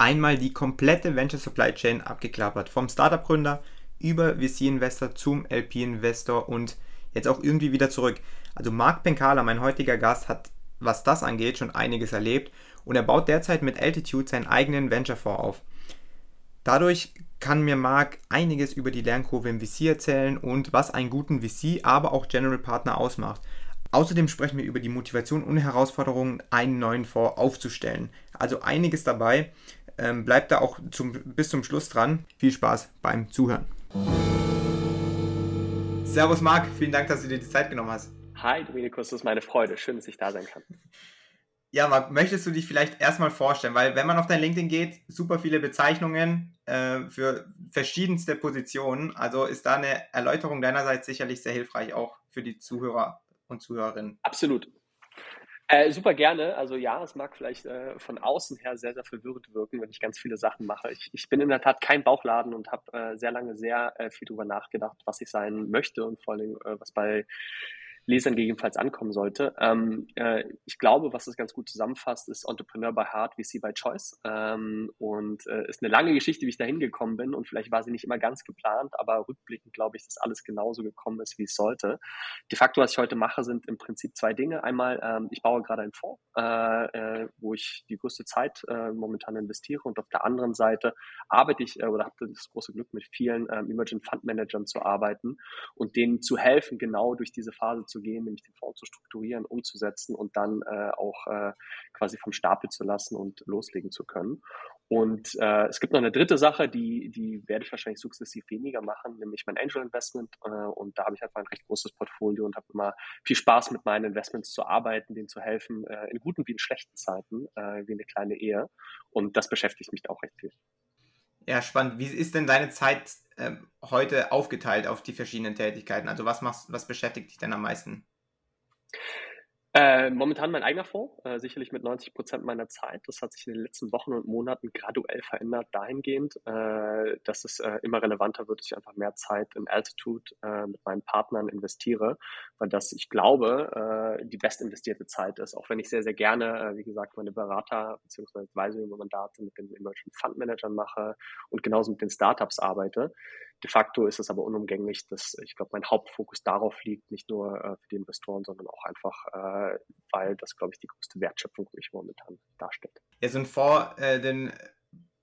einmal die komplette Venture Supply Chain abgeklappert. Vom Startup-Gründer über VC-Investor zum LP-Investor und jetzt auch irgendwie wieder zurück. Also Marc Penkala, mein heutiger Gast, hat, was das angeht, schon einiges erlebt und er baut derzeit mit Altitude seinen eigenen Venture-Fonds auf. Dadurch kann mir Marc einiges über die Lernkurve im VC erzählen und was einen guten VC, aber auch General Partner ausmacht. Außerdem sprechen wir über die Motivation und Herausforderungen, einen neuen Fonds aufzustellen. Also einiges dabei. Ähm, bleibt da auch zum, bis zum Schluss dran. Viel Spaß beim Zuhören. Servus Marc, vielen Dank, dass du dir die Zeit genommen hast. Hi Dominikus, das ist meine Freude. Schön, dass ich da sein kann. Ja, Marc, möchtest du dich vielleicht erstmal vorstellen? Weil wenn man auf dein LinkedIn geht, super viele Bezeichnungen äh, für verschiedenste Positionen. Also ist da eine Erläuterung deinerseits sicherlich sehr hilfreich, auch für die Zuhörer und Zuhörerinnen. Absolut. Äh, super gerne. Also ja, es mag vielleicht äh, von außen her sehr, sehr verwirrend wirken, wenn ich ganz viele Sachen mache. Ich, ich bin in der Tat kein Bauchladen und habe äh, sehr lange sehr äh, viel darüber nachgedacht, was ich sein möchte und vor allem, äh, was bei Lesern gegebenenfalls ankommen sollte. Ähm, äh, ich glaube, was das ganz gut zusammenfasst, ist Entrepreneur by Heart, VC by Choice. Ähm, und äh, ist eine lange Geschichte, wie ich da hingekommen bin. Und vielleicht war sie nicht immer ganz geplant, aber rückblickend glaube ich, dass alles genauso gekommen ist, wie es sollte. De facto, was ich heute mache, sind im Prinzip zwei Dinge. Einmal, ähm, ich baue gerade einen Fonds, äh, äh wo ich die größte Zeit äh, momentan investiere. Und auf der anderen Seite arbeite ich äh, oder habe das große Glück, mit vielen ähm, Emerging Fund Managern zu arbeiten und denen zu helfen, genau durch diese Phase zu gehen, nämlich den Fonds zu strukturieren, umzusetzen und dann äh, auch äh, quasi vom Stapel zu lassen und loslegen zu können. Und äh, es gibt noch eine dritte Sache, die, die werde ich wahrscheinlich sukzessiv weniger machen, nämlich mein Angel Investment. Äh, und da habe ich einfach ein recht großes Portfolio und habe immer viel Spaß mit meinen Investments zu arbeiten, denen zu helfen, äh, in guten wie in schlechten Zeiten, äh, wie eine kleine Ehe. Und das beschäftigt mich auch recht viel. Ja, spannend. Wie ist denn deine Zeit äh, heute aufgeteilt auf die verschiedenen Tätigkeiten? Also was machst, was beschäftigt dich denn am meisten? Äh, momentan mein eigener Fonds, äh, sicherlich mit 90 Prozent meiner Zeit. Das hat sich in den letzten Wochen und Monaten graduell verändert, dahingehend, äh, dass es äh, immer relevanter wird, dass ich einfach mehr Zeit in Altitude äh, mit meinen Partnern investiere, weil das, ich glaube, äh, die best investierte Zeit ist. Auch wenn ich sehr, sehr gerne, wie gesagt, meine Berater bzw. Advisory-Mandate mit den Emerging Fund Managern mache und genauso mit den Startups arbeite De facto ist es aber unumgänglich, dass ich glaube, mein Hauptfokus darauf liegt, nicht nur äh, für die Investoren, sondern auch einfach, äh, weil das, glaube ich, die größte Wertschöpfung für mich momentan darstellt. Ja, so ein Fonds, äh, den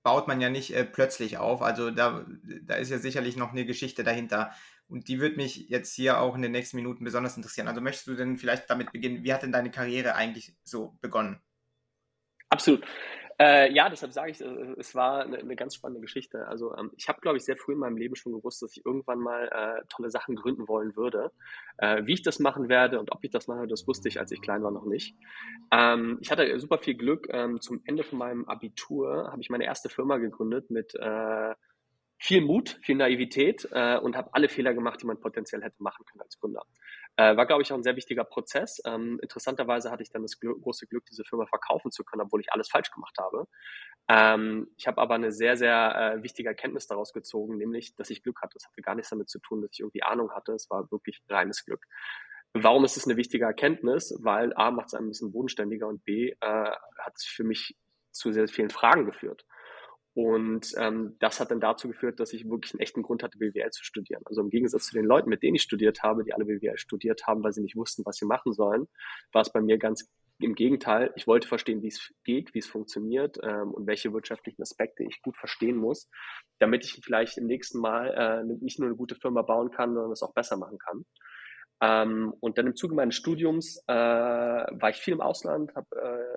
baut man ja nicht äh, plötzlich auf. Also da, da ist ja sicherlich noch eine Geschichte dahinter. Und die würde mich jetzt hier auch in den nächsten Minuten besonders interessieren. Also möchtest du denn vielleicht damit beginnen, wie hat denn deine Karriere eigentlich so begonnen? Absolut. Äh, ja, deshalb sage ich, äh, es war eine, eine, ganz spannende Geschichte. Also ähm, ich habe, glaube ich, sehr früh in meinem Leben schon gewusst, dass ich irgendwann mal äh, tolle Sachen gründen wollen würde. Äh, wie ich das machen werde und ob ich das mache, das wusste ich, als ich klein war, noch nicht. Ähm, ich hatte super viel Glück. Ähm, zum Ende von meinem Abitur habe ich meine erste Firma gegründet mit äh, viel Mut, viel Naivität äh, und habe alle Fehler gemacht, die man potenziell hätte machen können als Gründer. Äh, war, glaube ich, auch ein sehr wichtiger Prozess. Ähm, interessanterweise hatte ich dann das Gl große Glück, diese Firma verkaufen zu können, obwohl ich alles falsch gemacht habe. Ähm, ich habe aber eine sehr, sehr äh, wichtige Erkenntnis daraus gezogen, nämlich, dass ich Glück hatte. Das hatte gar nichts damit zu tun, dass ich irgendwie Ahnung hatte. Es war wirklich reines Glück. Warum ist es eine wichtige Erkenntnis? Weil A macht es ein bisschen bodenständiger und B äh, hat es für mich zu sehr vielen Fragen geführt. Und ähm, das hat dann dazu geführt, dass ich wirklich einen echten Grund hatte, BWL zu studieren. Also im Gegensatz zu den Leuten, mit denen ich studiert habe, die alle BWL studiert haben, weil sie nicht wussten, was sie machen sollen, war es bei mir ganz im Gegenteil. Ich wollte verstehen, wie es geht, wie es funktioniert ähm, und welche wirtschaftlichen Aspekte ich gut verstehen muss, damit ich vielleicht im nächsten Mal äh, nicht nur eine gute Firma bauen kann, sondern es auch besser machen kann. Ähm, und dann im Zuge meines Studiums äh, war ich viel im Ausland, habe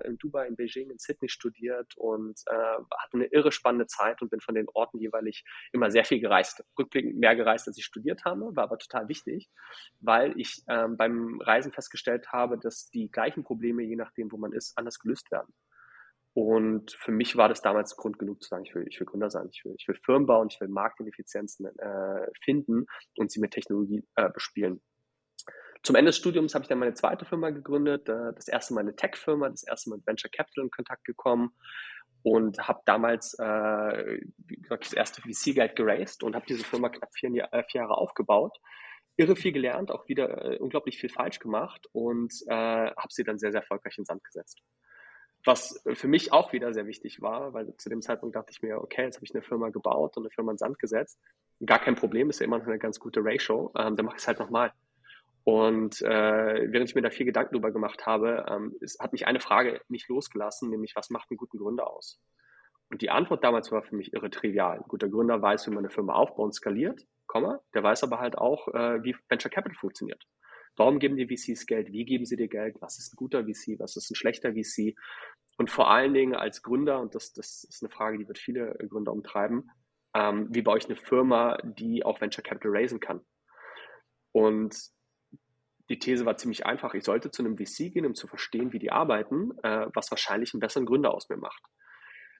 äh, in Dubai, in Beijing, in Sydney studiert und äh, hatte eine irre spannende Zeit und bin von den Orten jeweilig immer sehr viel gereist. Rückblickend mehr gereist, als ich studiert habe, war aber total wichtig, weil ich ähm, beim Reisen festgestellt habe, dass die gleichen Probleme, je nachdem, wo man ist, anders gelöst werden. Und für mich war das damals Grund genug zu sagen, ich will, ich will Gründer sein, ich will, ich will Firmen bauen, ich will Marktineffizienzen äh, finden und sie mit Technologie äh, bespielen. Zum Ende des Studiums habe ich dann meine zweite Firma gegründet, äh, das erste Mal eine Tech-Firma, das erste Mal mit Venture Capital in Kontakt gekommen und habe damals äh, wie gesagt, das erste VC-Geld geraced und habe diese Firma knapp vier, vier, Jahre aufgebaut. Irre viel gelernt, auch wieder äh, unglaublich viel falsch gemacht und äh, habe sie dann sehr, sehr erfolgreich in Sand gesetzt. was für mich auch wieder sehr wichtig war, weil zu dem Zeitpunkt dachte ich mir, okay, jetzt habe ich eine Firma gebaut und eine Firma in Sand gesetzt. Gar kein Problem, ist ja immer noch eine ganz gute Ratio. Ähm, dann mache ich es halt nochmal. Und äh, während ich mir da viel Gedanken drüber gemacht habe, ähm, ist, hat mich eine Frage nicht losgelassen, nämlich was macht einen guten Gründer aus? Und die Antwort damals war für mich irre trivial. Ein guter Gründer weiß, wie man eine Firma aufbaut und skaliert, Komma, der weiß aber halt auch, äh, wie Venture Capital funktioniert. Warum geben die VCs Geld? Wie geben sie dir Geld? Was ist ein guter VC? Was ist ein schlechter VC? Und vor allen Dingen als Gründer, und das, das ist eine Frage, die wird viele Gründer umtreiben, ähm, wie baue ich eine Firma, die auch Venture Capital raisen kann? Und die These war ziemlich einfach. Ich sollte zu einem VC gehen, um zu verstehen, wie die arbeiten, äh, was wahrscheinlich einen besseren Gründer aus mir macht.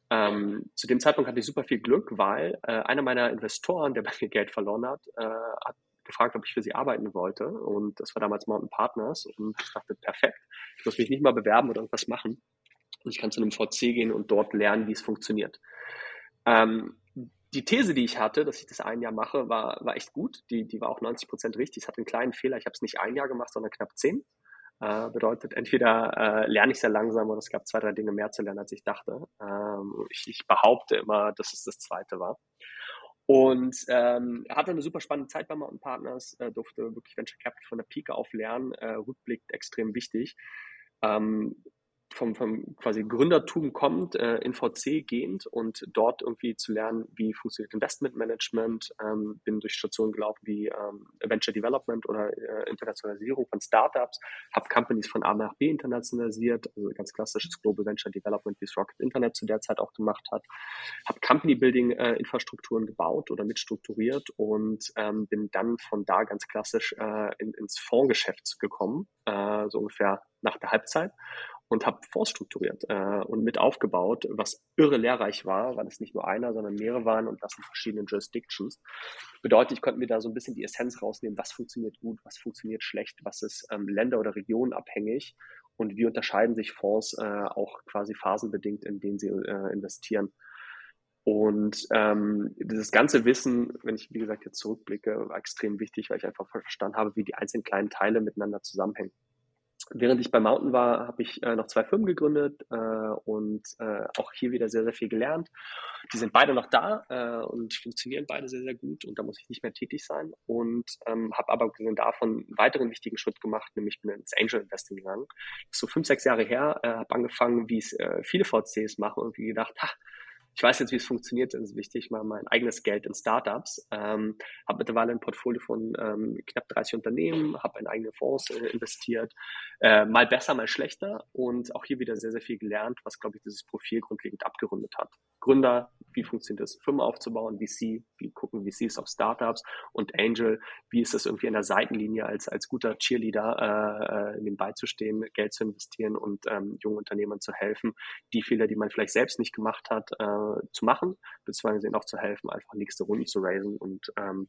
Ähm, zu dem Zeitpunkt hatte ich super viel Glück, weil äh, einer meiner Investoren, der bei mir Geld verloren hat, äh, hat gefragt, ob ich für sie arbeiten wollte. Und das war damals Mountain Partners. Und ich dachte, perfekt, ich muss mich nicht mal bewerben oder irgendwas machen. Und ich kann zu einem VC gehen und dort lernen, wie es funktioniert. Ähm, die These, die ich hatte, dass ich das ein Jahr mache, war, war echt gut. Die, die war auch 90 Prozent richtig. Es hat einen kleinen Fehler. Ich habe es nicht ein Jahr gemacht, sondern knapp zehn. Äh, bedeutet, entweder äh, lerne ich sehr langsam oder es gab zwei, drei Dinge mehr zu lernen, als ich dachte. Ähm, ich, ich behaupte immer, dass es das zweite war. Und ähm, hatte eine super spannende Zeit bei Mountain Partners, äh, durfte wirklich Venture Capital von der Pike auf lernen, äh, Rückblick extrem wichtig. Ähm, vom, vom quasi Gründertum kommt, äh, in VC gehend und dort irgendwie zu lernen, wie funktioniert Investmentmanagement, ähm, bin durch Stationen gelaufen wie ähm, Venture Development oder äh, Internationalisierung von Startups, habe Companies von A nach B internationalisiert, also ganz klassisches Global Venture Development, wie es Rocket Internet zu der Zeit auch gemacht hat, habe Company Building äh, Infrastrukturen gebaut oder mitstrukturiert und ähm, bin dann von da ganz klassisch äh, in, ins Fondsgeschäft gekommen, äh, so ungefähr nach der Halbzeit und habe Fonds strukturiert äh, und mit aufgebaut, was irre lehrreich war, weil es nicht nur einer, sondern mehrere waren und das in verschiedenen Jurisdictions. Bedeutet, ich konnte mir da so ein bisschen die Essenz rausnehmen, was funktioniert gut, was funktioniert schlecht, was ist ähm, Länder- oder Regionenabhängig und wie unterscheiden sich Fonds äh, auch quasi phasenbedingt, in denen sie äh, investieren. Und ähm, dieses ganze Wissen, wenn ich wie gesagt jetzt zurückblicke, war extrem wichtig, weil ich einfach verstanden habe, wie die einzelnen kleinen Teile miteinander zusammenhängen. Während ich bei Mountain war, habe ich äh, noch zwei Firmen gegründet äh, und äh, auch hier wieder sehr, sehr viel gelernt. Die sind beide noch da äh, und funktionieren beide sehr, sehr gut und da muss ich nicht mehr tätig sein. Und ähm, habe aber davon einen weiteren wichtigen Schritt gemacht, nämlich bin ins Angel Investing gegangen. So fünf, sechs Jahre her, äh, habe angefangen, wie es äh, viele VCs machen und wie gedacht, ha, ich weiß jetzt, wie es funktioniert, es ist wichtig, mal mein eigenes Geld in Startups. Ähm, habe mittlerweile ein Portfolio von ähm, knapp 30 Unternehmen, habe in eigene Fonds äh, investiert, äh, mal besser, mal schlechter und auch hier wieder sehr, sehr viel gelernt, was, glaube ich, dieses Profil grundlegend abgerundet hat. Gründer, wie funktioniert das, Firma aufzubauen, VC, wie gucken VCs auf Startups und Angel, wie ist das irgendwie in der Seitenlinie als, als guter Cheerleader äh, äh nebenbei zu stehen, Geld zu investieren und ähm, jungen Unternehmern zu helfen, die Fehler, die man vielleicht selbst nicht gemacht hat, äh, zu machen, beziehungsweise ihnen auch zu helfen, einfach nächste Runden zu raisen und ähm,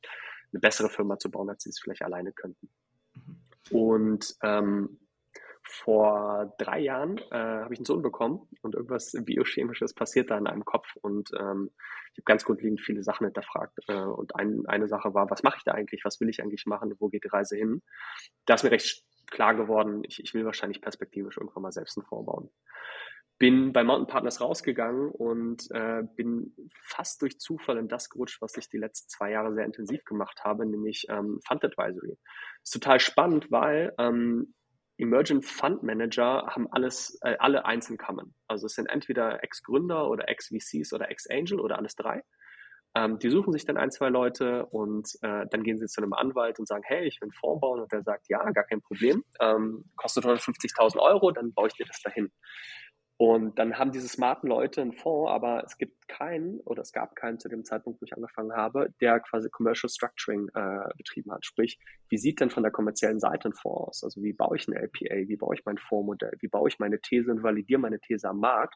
eine bessere Firma zu bauen, als sie es vielleicht alleine könnten. Mhm. Und ähm, vor drei Jahren äh, habe ich einen Sohn bekommen und irgendwas Biochemisches passiert da in einem Kopf und ähm, ich habe ganz grundlegend viele Sachen hinterfragt. Äh, und ein, eine Sache war, was mache ich da eigentlich? Was will ich eigentlich machen? Wo geht die Reise hin? Da ist mir recht klar geworden, ich, ich will wahrscheinlich perspektivisch irgendwann mal selbst einen Fonds bauen bin bei Mountain Partners rausgegangen und äh, bin fast durch Zufall in das gerutscht, was ich die letzten zwei Jahre sehr intensiv gemacht habe, nämlich ähm, Fund Advisory. Ist total spannend, weil ähm, Emergent Fund Manager haben alles, äh, alle eins in. Also es sind entweder Ex-Gründer oder Ex-VCs oder Ex-Angel oder alles drei. Ähm, die suchen sich dann ein, zwei Leute und äh, dann gehen sie zu einem Anwalt und sagen, hey, ich will einen Fonds bauen und der sagt, ja, gar kein Problem, ähm, kostet 150.000 Euro, dann baue ich dir das dahin. Und dann haben diese smarten Leute einen Fonds, aber es gibt keinen oder es gab keinen zu dem Zeitpunkt, wo ich angefangen habe, der quasi Commercial Structuring äh, betrieben hat. Sprich, wie sieht denn von der kommerziellen Seite ein Fonds aus? Also wie baue ich eine LPA? Wie baue ich mein Fondsmodell? Wie baue ich meine These und validiere meine These am Markt?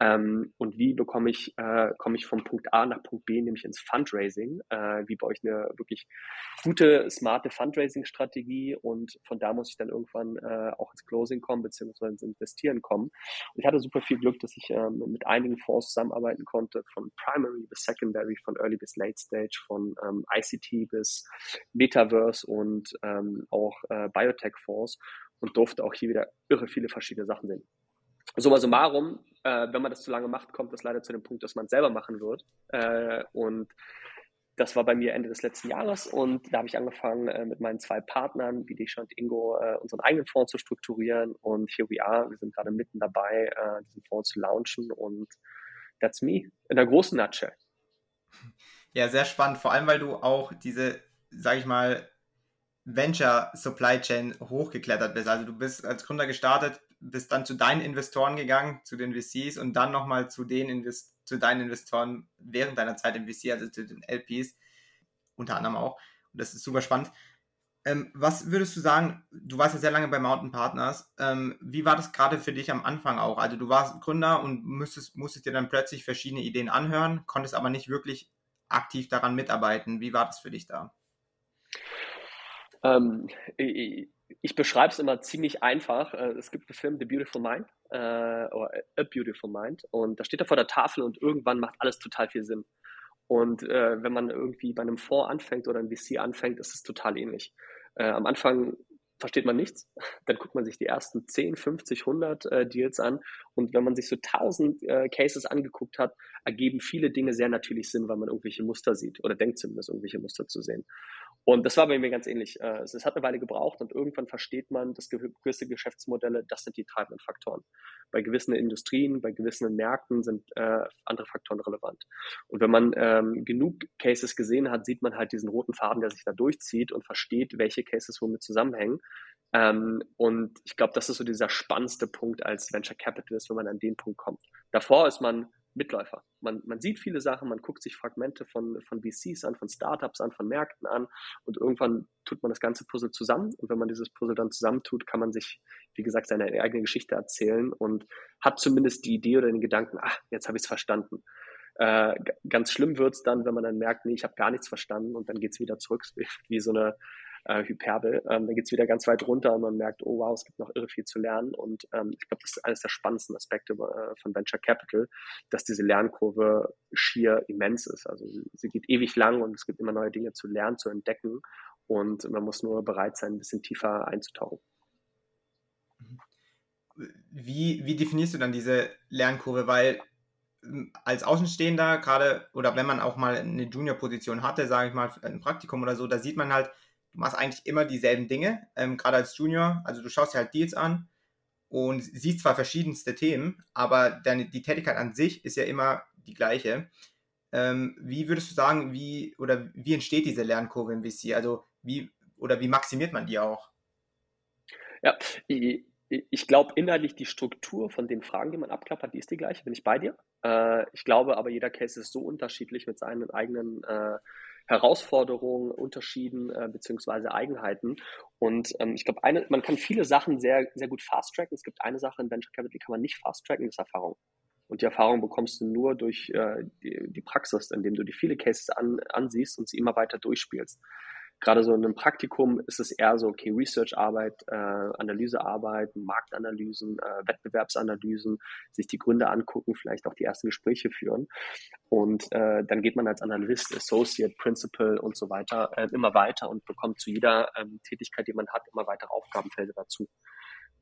Ähm, und wie bekomme ich, äh, komme ich vom Punkt A nach Punkt B, nämlich ins Fundraising? Äh, wie baue ich eine wirklich gute, smarte Fundraising-Strategie? Und von da muss ich dann irgendwann äh, auch ins Closing kommen, beziehungsweise ins Investieren kommen. Und ich hatte super viel Glück, dass ich ähm, mit einigen Fonds zusammenarbeiten konnte, von Primary bis Secondary, von Early bis Late Stage, von ähm, ICT bis Metaverse und ähm, auch äh, Biotech-Fonds und durfte auch hier wieder irre viele verschiedene Sachen sehen. Summa summarum, äh, wenn man das zu lange macht, kommt das leider zu dem Punkt, dass man es selber machen wird. Äh, und das war bei mir Ende des letzten Jahres und da habe ich angefangen äh, mit meinen zwei Partnern, wie dich und Ingo, äh, unseren eigenen Fonds zu strukturieren und here we are. Wir sind gerade mitten dabei, äh, diesen Fonds zu launchen und that's me in der großen Nutshell. Ja, sehr spannend, vor allem weil du auch diese, sag ich mal, Venture Supply Chain hochgeklettert bist. Also du bist als Gründer gestartet, bist dann zu deinen Investoren gegangen, zu den VCs und dann nochmal zu zu deinen Investoren während deiner Zeit im VC, also zu den LPs unter anderem auch. Und das ist super spannend. Ähm, was würdest du sagen, du warst ja sehr lange bei Mountain Partners, ähm, wie war das gerade für dich am Anfang auch? Also du warst Gründer und musstest, musstest dir dann plötzlich verschiedene Ideen anhören, konntest aber nicht wirklich aktiv daran mitarbeiten. Wie war das für dich da? Ähm, ich, ich beschreibe es immer ziemlich einfach. Äh, es gibt einen Film, The Beautiful Mind, äh, oder A Beautiful Mind, und da steht er vor der Tafel und irgendwann macht alles total viel Sinn. Und äh, wenn man irgendwie bei einem Fonds anfängt oder ein VC anfängt, ist es total ähnlich. Äh, am Anfang versteht man nichts. Dann guckt man sich die ersten 10, 50, 100 äh, Deals an. Und wenn man sich so 1000 äh, Cases angeguckt hat, ergeben viele Dinge sehr natürlich Sinn, weil man irgendwelche Muster sieht oder denkt zumindest irgendwelche Muster zu sehen. Und das war bei mir ganz ähnlich. Äh, es hat eine Weile gebraucht und irgendwann versteht man, dass gewisse Geschäftsmodelle, das sind die treibenden Faktoren. Bei gewissen Industrien, bei gewissen Märkten sind äh, andere Faktoren relevant. Und wenn man ähm, genug Cases gesehen hat, sieht man halt diesen roten Faden, der sich da durchzieht und versteht, welche Cases womit zusammenhängen. Ähm, und ich glaube, das ist so dieser spannendste Punkt als Venture Capitalist, wenn man an den Punkt kommt. Davor ist man Mitläufer. Man, man sieht viele Sachen, man guckt sich Fragmente von, von VCs an, von Startups an, von Märkten an und irgendwann tut man das ganze Puzzle zusammen und wenn man dieses Puzzle dann zusammentut, kann man sich, wie gesagt, seine eigene Geschichte erzählen und hat zumindest die Idee oder den Gedanken, ach, jetzt habe ich es verstanden. Äh, ganz schlimm wird es dann, wenn man dann merkt, nee, ich habe gar nichts verstanden und dann geht es wieder zurück, wie so eine äh, Hyperbel. Ähm, dann geht es wieder ganz weit runter und man merkt, oh wow, es gibt noch irre viel zu lernen. Und ähm, ich glaube, das ist eines der spannendsten Aspekte äh, von Venture Capital, dass diese Lernkurve schier immens ist. Also sie geht ewig lang und es gibt immer neue Dinge zu lernen, zu entdecken. Und man muss nur bereit sein, ein bisschen tiefer einzutauchen. Wie, wie definierst du dann diese Lernkurve? Weil hm, als Außenstehender, gerade oder wenn man auch mal eine Junior-Position hatte, sage ich mal, ein Praktikum oder so, da sieht man halt, du machst eigentlich immer dieselben Dinge, ähm, gerade als Junior. Also du schaust dir halt Deals an und siehst zwar verschiedenste Themen, aber deine, die Tätigkeit an sich ist ja immer die gleiche. Ähm, wie würdest du sagen, wie oder wie entsteht diese Lernkurve im VC? Also wie oder wie maximiert man die auch? Ja, ich, ich glaube inhaltlich die Struktur von den Fragen, die man abklappert, die ist die gleiche, bin ich bei dir. Äh, ich glaube aber jeder Case ist so unterschiedlich mit seinen eigenen äh, Herausforderungen, Unterschieden äh, beziehungsweise Eigenheiten. Und ähm, ich glaube, man kann viele Sachen sehr, sehr gut fast-tracken. Es gibt eine Sache in Venture Capital, die kann man nicht fast-tracken, das ist Erfahrung. Und die Erfahrung bekommst du nur durch äh, die, die Praxis, indem du die viele Cases an, ansiehst und sie immer weiter durchspielst gerade so in einem Praktikum ist es eher so, okay, Research-Arbeit, äh, Analysearbeit, Marktanalysen, äh, Wettbewerbsanalysen, sich die Gründe angucken, vielleicht auch die ersten Gespräche führen. Und äh, dann geht man als Analyst, Associate, Principal und so weiter äh, immer weiter und bekommt zu jeder ähm, Tätigkeit, die man hat, immer weitere Aufgabenfelder dazu.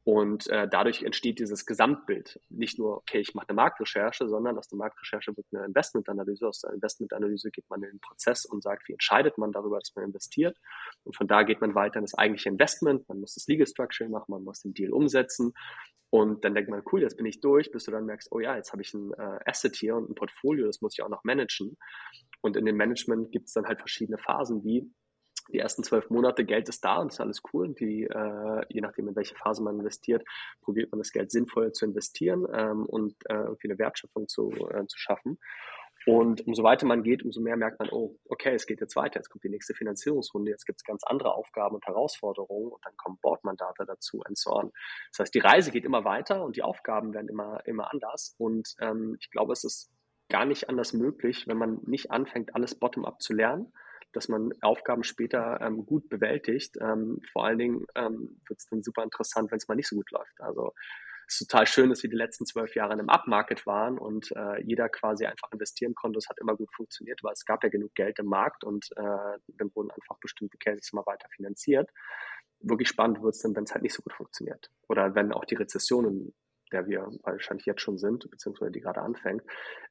Und äh, dadurch entsteht dieses Gesamtbild. Nicht nur, okay, ich mache eine Marktrecherche, sondern aus der Marktrecherche wird eine Investmentanalyse. Aus der Investmentanalyse geht man in den Prozess und sagt, wie entscheidet man darüber, dass man investiert. Und von da geht man weiter in das eigentliche Investment. Man muss das Legal Structure machen, man muss den Deal umsetzen. Und dann denkt man, cool, jetzt bin ich durch, bis du dann merkst, oh ja, jetzt habe ich ein äh, Asset hier und ein Portfolio, das muss ich auch noch managen. Und in dem Management gibt es dann halt verschiedene Phasen, wie die ersten zwölf Monate Geld ist da und ist alles cool. Und die, äh, je nachdem, in welche Phase man investiert, probiert man das Geld sinnvoll zu investieren ähm, und äh, irgendwie eine Wertschöpfung zu, äh, zu schaffen. Und umso weiter man geht, umso mehr merkt man, oh, okay, es geht jetzt weiter, jetzt kommt die nächste Finanzierungsrunde, jetzt gibt es ganz andere Aufgaben und Herausforderungen und dann kommen Bordmandate dazu und so on. Das heißt, die Reise geht immer weiter und die Aufgaben werden immer, immer anders. Und ähm, ich glaube, es ist gar nicht anders möglich, wenn man nicht anfängt, alles bottom-up zu lernen, dass man Aufgaben später ähm, gut bewältigt. Ähm, vor allen Dingen ähm, wird es dann super interessant, wenn es mal nicht so gut läuft. Also es ist total schön, dass wir die letzten zwölf Jahre einem Upmarket waren und äh, jeder quasi einfach investieren konnte. Es hat immer gut funktioniert, weil es gab ja genug Geld im Markt und äh, dann wurden einfach bestimmte Cases immer weiter finanziert. Wirklich spannend wird es dann, wenn es halt nicht so gut funktioniert. Oder wenn auch die Rezessionen der wir wahrscheinlich jetzt schon sind, beziehungsweise die gerade anfängt,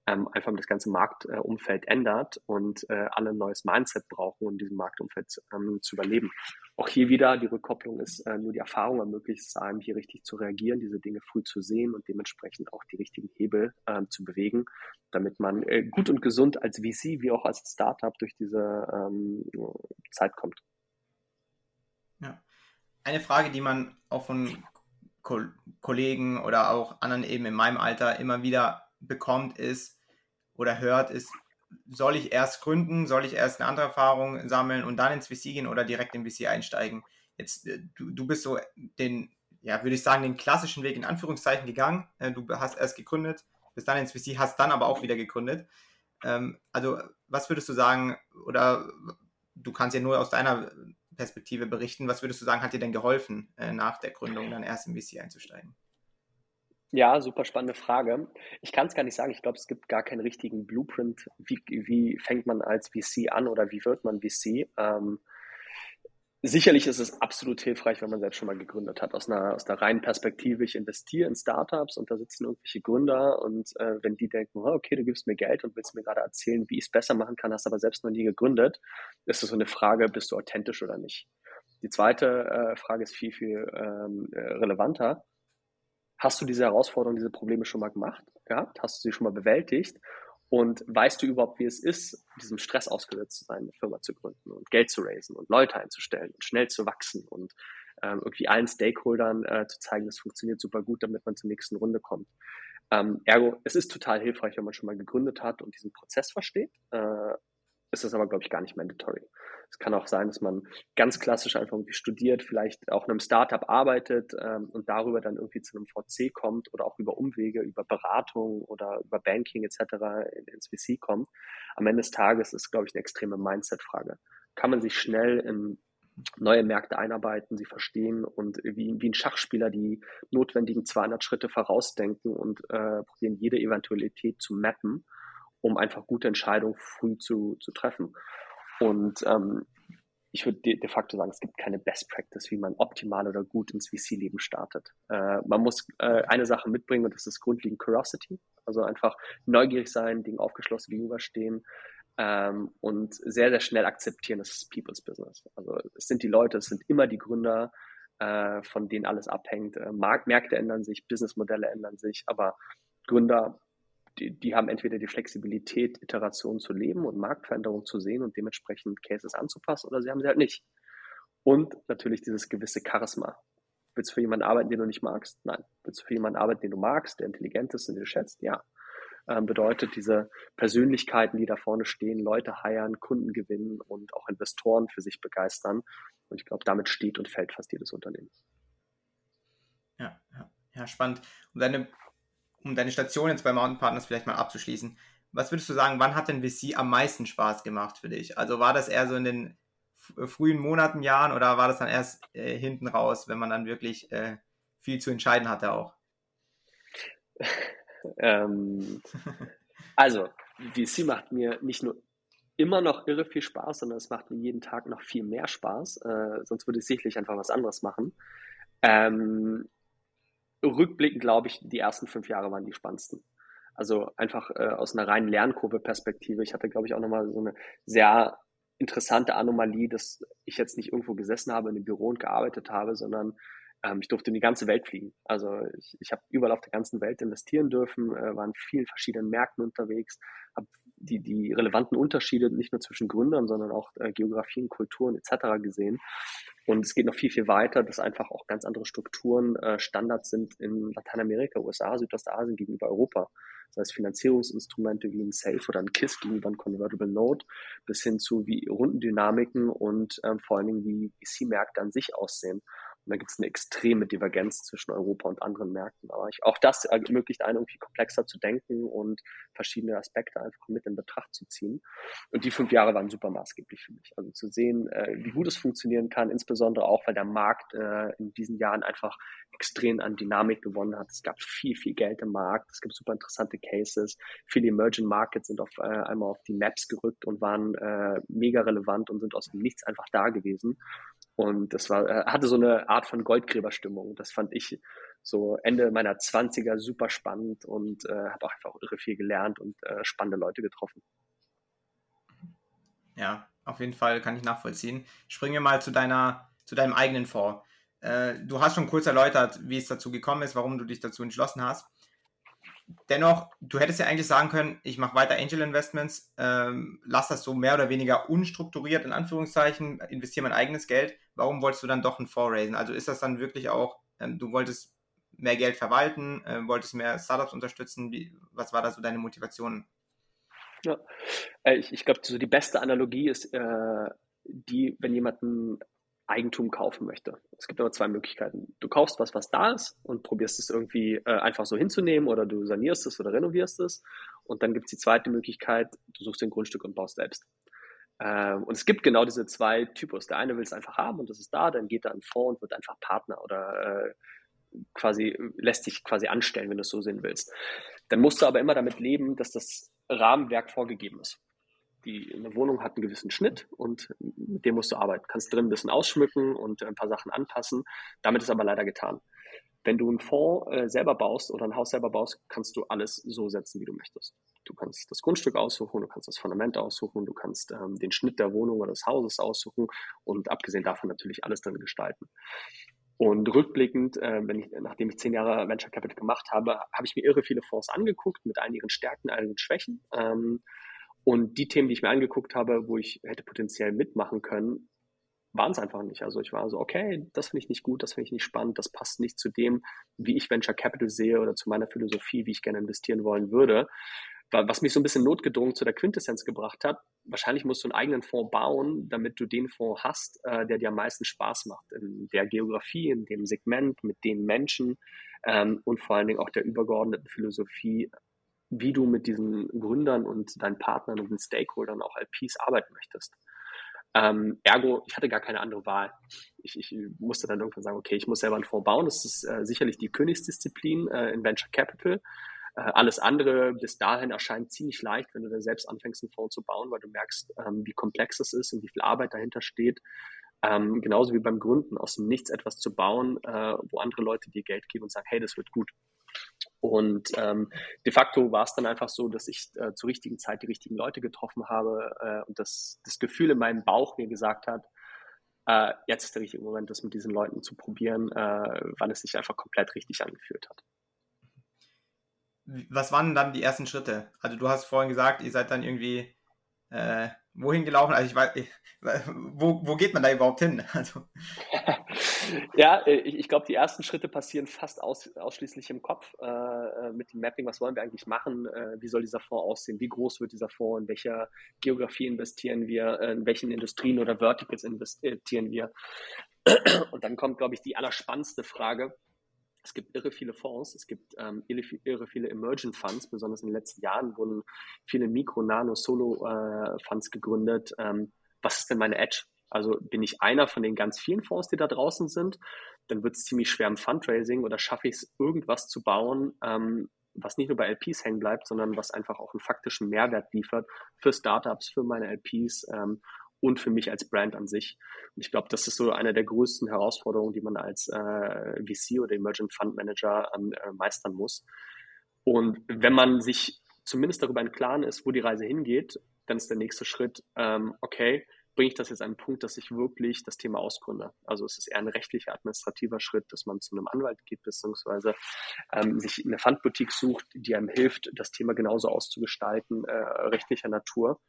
ähm, einfach das ganze Marktumfeld ändert und äh, alle ein neues Mindset brauchen, um in diesem Marktumfeld ähm, zu überleben. Auch hier wieder, die Rückkopplung ist äh, nur die Erfahrung ermöglicht es einem, hier richtig zu reagieren, diese Dinge früh zu sehen und dementsprechend auch die richtigen Hebel äh, zu bewegen, damit man äh, gut und gesund als VC wie auch als Startup durch diese ähm, Zeit kommt. Ja. Eine Frage, die man auch von Ko Kollegen oder auch anderen eben in meinem Alter immer wieder bekommt, ist oder hört, ist, soll ich erst gründen, soll ich erst eine andere Erfahrung sammeln und dann ins VC gehen oder direkt im VC einsteigen? Jetzt, äh, du, du bist so den, ja, würde ich sagen, den klassischen Weg in Anführungszeichen gegangen. Äh, du hast erst gegründet, bist dann ins VC, hast dann aber auch wieder gegründet. Ähm, also, was würdest du sagen, oder du kannst ja nur aus deiner Perspektive berichten. Was würdest du sagen, hat dir denn geholfen, äh, nach der Gründung dann erst im VC einzusteigen? Ja, super spannende Frage. Ich kann es gar nicht sagen. Ich glaube, es gibt gar keinen richtigen Blueprint. Wie, wie fängt man als VC an oder wie wird man VC? Ähm, sicherlich ist es absolut hilfreich, wenn man selbst schon mal gegründet hat. Aus einer, aus der reinen Perspektive, ich investiere in Startups und da sitzen irgendwelche Gründer und äh, wenn die denken, oh, okay, du gibst mir Geld und willst mir gerade erzählen, wie ich es besser machen kann, hast aber selbst noch nie gegründet, ist es so eine Frage, bist du authentisch oder nicht? Die zweite äh, Frage ist viel, viel ähm, äh, relevanter. Hast du diese Herausforderungen, diese Probleme schon mal gemacht? Ja? Hast du sie schon mal bewältigt? Und weißt du überhaupt, wie es ist, diesem Stress ausgesetzt zu sein, eine Firma zu gründen und Geld zu raisen und Leute einzustellen und schnell zu wachsen und ähm, irgendwie allen Stakeholdern äh, zu zeigen, das funktioniert super gut, damit man zur nächsten Runde kommt. Ähm, ergo, es ist total hilfreich, wenn man schon mal gegründet hat und diesen Prozess versteht. Äh, ist das aber, glaube ich, gar nicht mandatory. Es kann auch sein, dass man ganz klassisch einfach irgendwie studiert, vielleicht auch in einem Startup arbeitet ähm, und darüber dann irgendwie zu einem VC kommt oder auch über Umwege, über Beratung oder über Banking etc. ins VC kommt. Am Ende des Tages ist, glaube ich, eine extreme Mindset-Frage. Kann man sich schnell in neue Märkte einarbeiten, sie verstehen und wie, wie ein Schachspieler die notwendigen 200 Schritte vorausdenken und äh, probieren, jede Eventualität zu mappen um einfach gute Entscheidungen früh zu, zu treffen. Und ähm, ich würde de, de, facto sagen, es gibt keine Best Practice, wie man optimal oder gut ins VC-Leben startet. Äh, man muss äh, eine Sache mitbringen und das ist grundlegend Curiosity. Also einfach neugierig sein, Dingen aufgeschlossen gegenüberstehen ähm, und sehr, sehr schnell akzeptieren, das ist People's Business. Also es sind die Leute, es sind immer die Gründer, äh, von denen alles abhängt. Äh, Markt, Märkte ändern sich, Businessmodelle ändern sich, aber Gründer die, die haben entweder die Flexibilität, Iterationen zu leben und Marktveränderungen zu sehen und dementsprechend Cases anzupassen oder sie haben sie halt nicht. Und natürlich dieses gewisse Charisma. Willst du für jemanden arbeiten, den du nicht magst? Nein. Willst du für jemanden arbeiten, den du magst, der intelligent ist und den du schätzt? Ja. Ähm, bedeutet diese Persönlichkeiten, die da vorne stehen, Leute heiern, Kunden gewinnen und auch Investoren für sich begeistern. Und ich glaube, damit steht und fällt fast jedes Unternehmen. Ja, ja, ja, spannend. Und deine um deine Station jetzt bei Mountain Partners vielleicht mal abzuschließen, was würdest du sagen, wann hat denn VC am meisten Spaß gemacht für dich? Also war das eher so in den frühen Monaten, Jahren oder war das dann erst äh, hinten raus, wenn man dann wirklich äh, viel zu entscheiden hatte auch? ähm, also, VC macht mir nicht nur immer noch irre viel Spaß, sondern es macht mir jeden Tag noch viel mehr Spaß. Äh, sonst würde ich sicherlich einfach was anderes machen. Ähm, rückblickend glaube ich, die ersten fünf Jahre waren die spannendsten. Also einfach äh, aus einer reinen Lernkurve-Perspektive. Ich hatte, glaube ich, auch nochmal so eine sehr interessante Anomalie, dass ich jetzt nicht irgendwo gesessen habe in einem Büro und gearbeitet habe, sondern ähm, ich durfte in die ganze Welt fliegen. Also ich, ich habe überall auf der ganzen Welt investieren dürfen, äh, war in vielen verschiedenen Märkten unterwegs, habe die, die relevanten Unterschiede nicht nur zwischen Gründern, sondern auch äh, Geografien, Kulturen etc. gesehen. Und es geht noch viel, viel weiter, dass einfach auch ganz andere Strukturen äh, Standards sind in Lateinamerika, USA, Südostasien gegenüber Europa. Das heißt Finanzierungsinstrumente wie ein Safe oder ein KISS gegenüber ein Convertible Note, bis hin zu wie Rundendynamiken und ähm, vor allen Dingen wie VC-Märkte an sich aussehen. Und da gibt es eine extreme Divergenz zwischen Europa und anderen Märkten. Aber ich, auch das ermöglicht einen irgendwie komplexer zu denken und verschiedene Aspekte einfach mit in Betracht zu ziehen. Und die fünf Jahre waren super maßgeblich für mich. Also zu sehen, äh, wie gut es funktionieren kann, insbesondere auch, weil der Markt äh, in diesen Jahren einfach extrem an Dynamik gewonnen hat. Es gab viel, viel Geld im Markt. Es gibt super interessante Cases. Viele Emerging Markets sind auf äh, einmal auf die Maps gerückt und waren äh, mega relevant und sind aus dem Nichts einfach da gewesen. Und das war, äh, hatte so eine Art von Goldgräberstimmung. Das fand ich so Ende meiner 20er super spannend und äh, habe auch einfach irre viel gelernt und äh, spannende Leute getroffen. Ja, auf jeden Fall kann ich nachvollziehen. Springen wir mal zu deiner, zu deinem eigenen Fonds. Äh, du hast schon kurz erläutert, wie es dazu gekommen ist, warum du dich dazu entschlossen hast. Dennoch, du hättest ja eigentlich sagen können, ich mache weiter Angel Investments, ähm, lass das so mehr oder weniger unstrukturiert, in Anführungszeichen, investiere mein eigenes Geld. Warum wolltest du dann doch einen Fonds raisen? Also ist das dann wirklich auch, ähm, du wolltest mehr Geld verwalten, äh, wolltest mehr Startups unterstützen? Wie, was war da so deine Motivation? Ja, äh, ich, ich glaube, so die beste Analogie ist äh, die, wenn jemand ein Eigentum kaufen möchte. Es gibt immer zwei Möglichkeiten. Du kaufst was, was da ist und probierst es irgendwie äh, einfach so hinzunehmen oder du sanierst es oder renovierst es. Und dann gibt es die zweite Möglichkeit, du suchst ein Grundstück und baust selbst. Ähm, und es gibt genau diese zwei Typus. Der eine will es einfach haben und das ist da, dann geht er in Fonds und wird einfach Partner oder äh, quasi lässt sich quasi anstellen, wenn du es so sehen willst. Dann musst du aber immer damit leben, dass das Rahmenwerk vorgegeben ist die eine Wohnung hat einen gewissen Schnitt und mit dem musst du arbeiten. Kannst drin ein bisschen ausschmücken und ein paar Sachen anpassen. Damit ist aber leider getan. Wenn du einen Fonds äh, selber baust oder ein Haus selber baust, kannst du alles so setzen, wie du möchtest. Du kannst das Grundstück aussuchen, du kannst das Fundament aussuchen, du kannst ähm, den Schnitt der Wohnung oder des Hauses aussuchen und abgesehen davon natürlich alles drin gestalten. Und rückblickend, äh, ich, nachdem ich zehn Jahre Venture Capital gemacht habe, habe ich mir irre viele Fonds angeguckt mit einigen Stärken, einigen Schwächen. Ähm, und die Themen, die ich mir angeguckt habe, wo ich hätte potenziell mitmachen können, waren es einfach nicht. Also ich war so, okay, das finde ich nicht gut, das finde ich nicht spannend, das passt nicht zu dem, wie ich Venture Capital sehe oder zu meiner Philosophie, wie ich gerne investieren wollen würde. Was mich so ein bisschen notgedrungen zu der Quintessenz gebracht hat, wahrscheinlich musst du einen eigenen Fonds bauen, damit du den Fonds hast, äh, der dir am meisten Spaß macht. In der Geografie, in dem Segment, mit den Menschen ähm, und vor allen Dingen auch der übergeordneten Philosophie, wie du mit diesen Gründern und deinen Partnern und den Stakeholdern, auch LPs, arbeiten möchtest. Ähm, ergo, ich hatte gar keine andere Wahl. Ich, ich, musste dann irgendwann sagen, okay, ich muss selber einen Fonds bauen. Das ist äh, sicherlich die Königsdisziplin äh, in Venture Capital. Äh, alles andere bis dahin erscheint ziemlich leicht, wenn du dann selbst anfängst, einen Fonds zu bauen, weil du merkst, ähm, wie komplex es ist und wie viel Arbeit dahinter steht. Ähm, genauso wie beim Gründen, aus dem Nichts etwas zu bauen, äh, wo andere Leute dir Geld geben und sagen, hey, das wird gut. Und ähm, de facto war es dann einfach so, dass ich äh, zur richtigen Zeit die richtigen Leute getroffen habe äh, und das, das Gefühl in meinem Bauch mir gesagt hat, äh, jetzt ist der richtige Moment, das mit diesen Leuten zu probieren, äh, wann es sich einfach komplett richtig angefühlt hat. Was waren dann die ersten Schritte? Also du hast vorhin gesagt, ihr seid dann irgendwie äh, wohin gelaufen? Also ich weiß, ich, wo, wo geht man da überhaupt hin? Also. ja, äh, ich, ich glaube, die ersten Schritte passieren fast aus, ausschließlich im Kopf äh, äh, mit dem Mapping. Was wollen wir eigentlich machen? Äh, wie soll dieser Fonds aussehen? Wie groß wird dieser Fonds? In welcher Geografie investieren wir? Äh, in welchen Industrien oder Verticals investieren wir? Und dann kommt, glaube ich, die allerspannendste Frage es gibt irre viele Fonds, es gibt ähm, irre viele Emergent Funds, besonders in den letzten Jahren wurden viele Mikro, Nano, Solo-Funds äh, gegründet. Ähm, was ist denn meine Edge? Also bin ich einer von den ganz vielen Fonds, die da draußen sind, dann wird es ziemlich schwer im Fundraising oder schaffe ich es, irgendwas zu bauen, ähm, was nicht nur bei LPs hängen bleibt, sondern was einfach auch einen faktischen Mehrwert liefert für Startups, für meine LPs ähm, und für mich als Brand an sich. Und ich glaube, das ist so eine der größten Herausforderungen, die man als äh, VC oder Emergent Fund Manager ähm, äh, meistern muss. Und wenn man sich zumindest darüber im Klaren ist, wo die Reise hingeht, dann ist der nächste Schritt, ähm, okay, bringe ich das jetzt an einen Punkt, dass ich wirklich das Thema ausgründe. Also es ist eher ein rechtlicher, administrativer Schritt, dass man zu einem Anwalt geht, beziehungsweise ähm, sich eine Fundboutique sucht, die einem hilft, das Thema genauso auszugestalten, äh, rechtlicher Natur,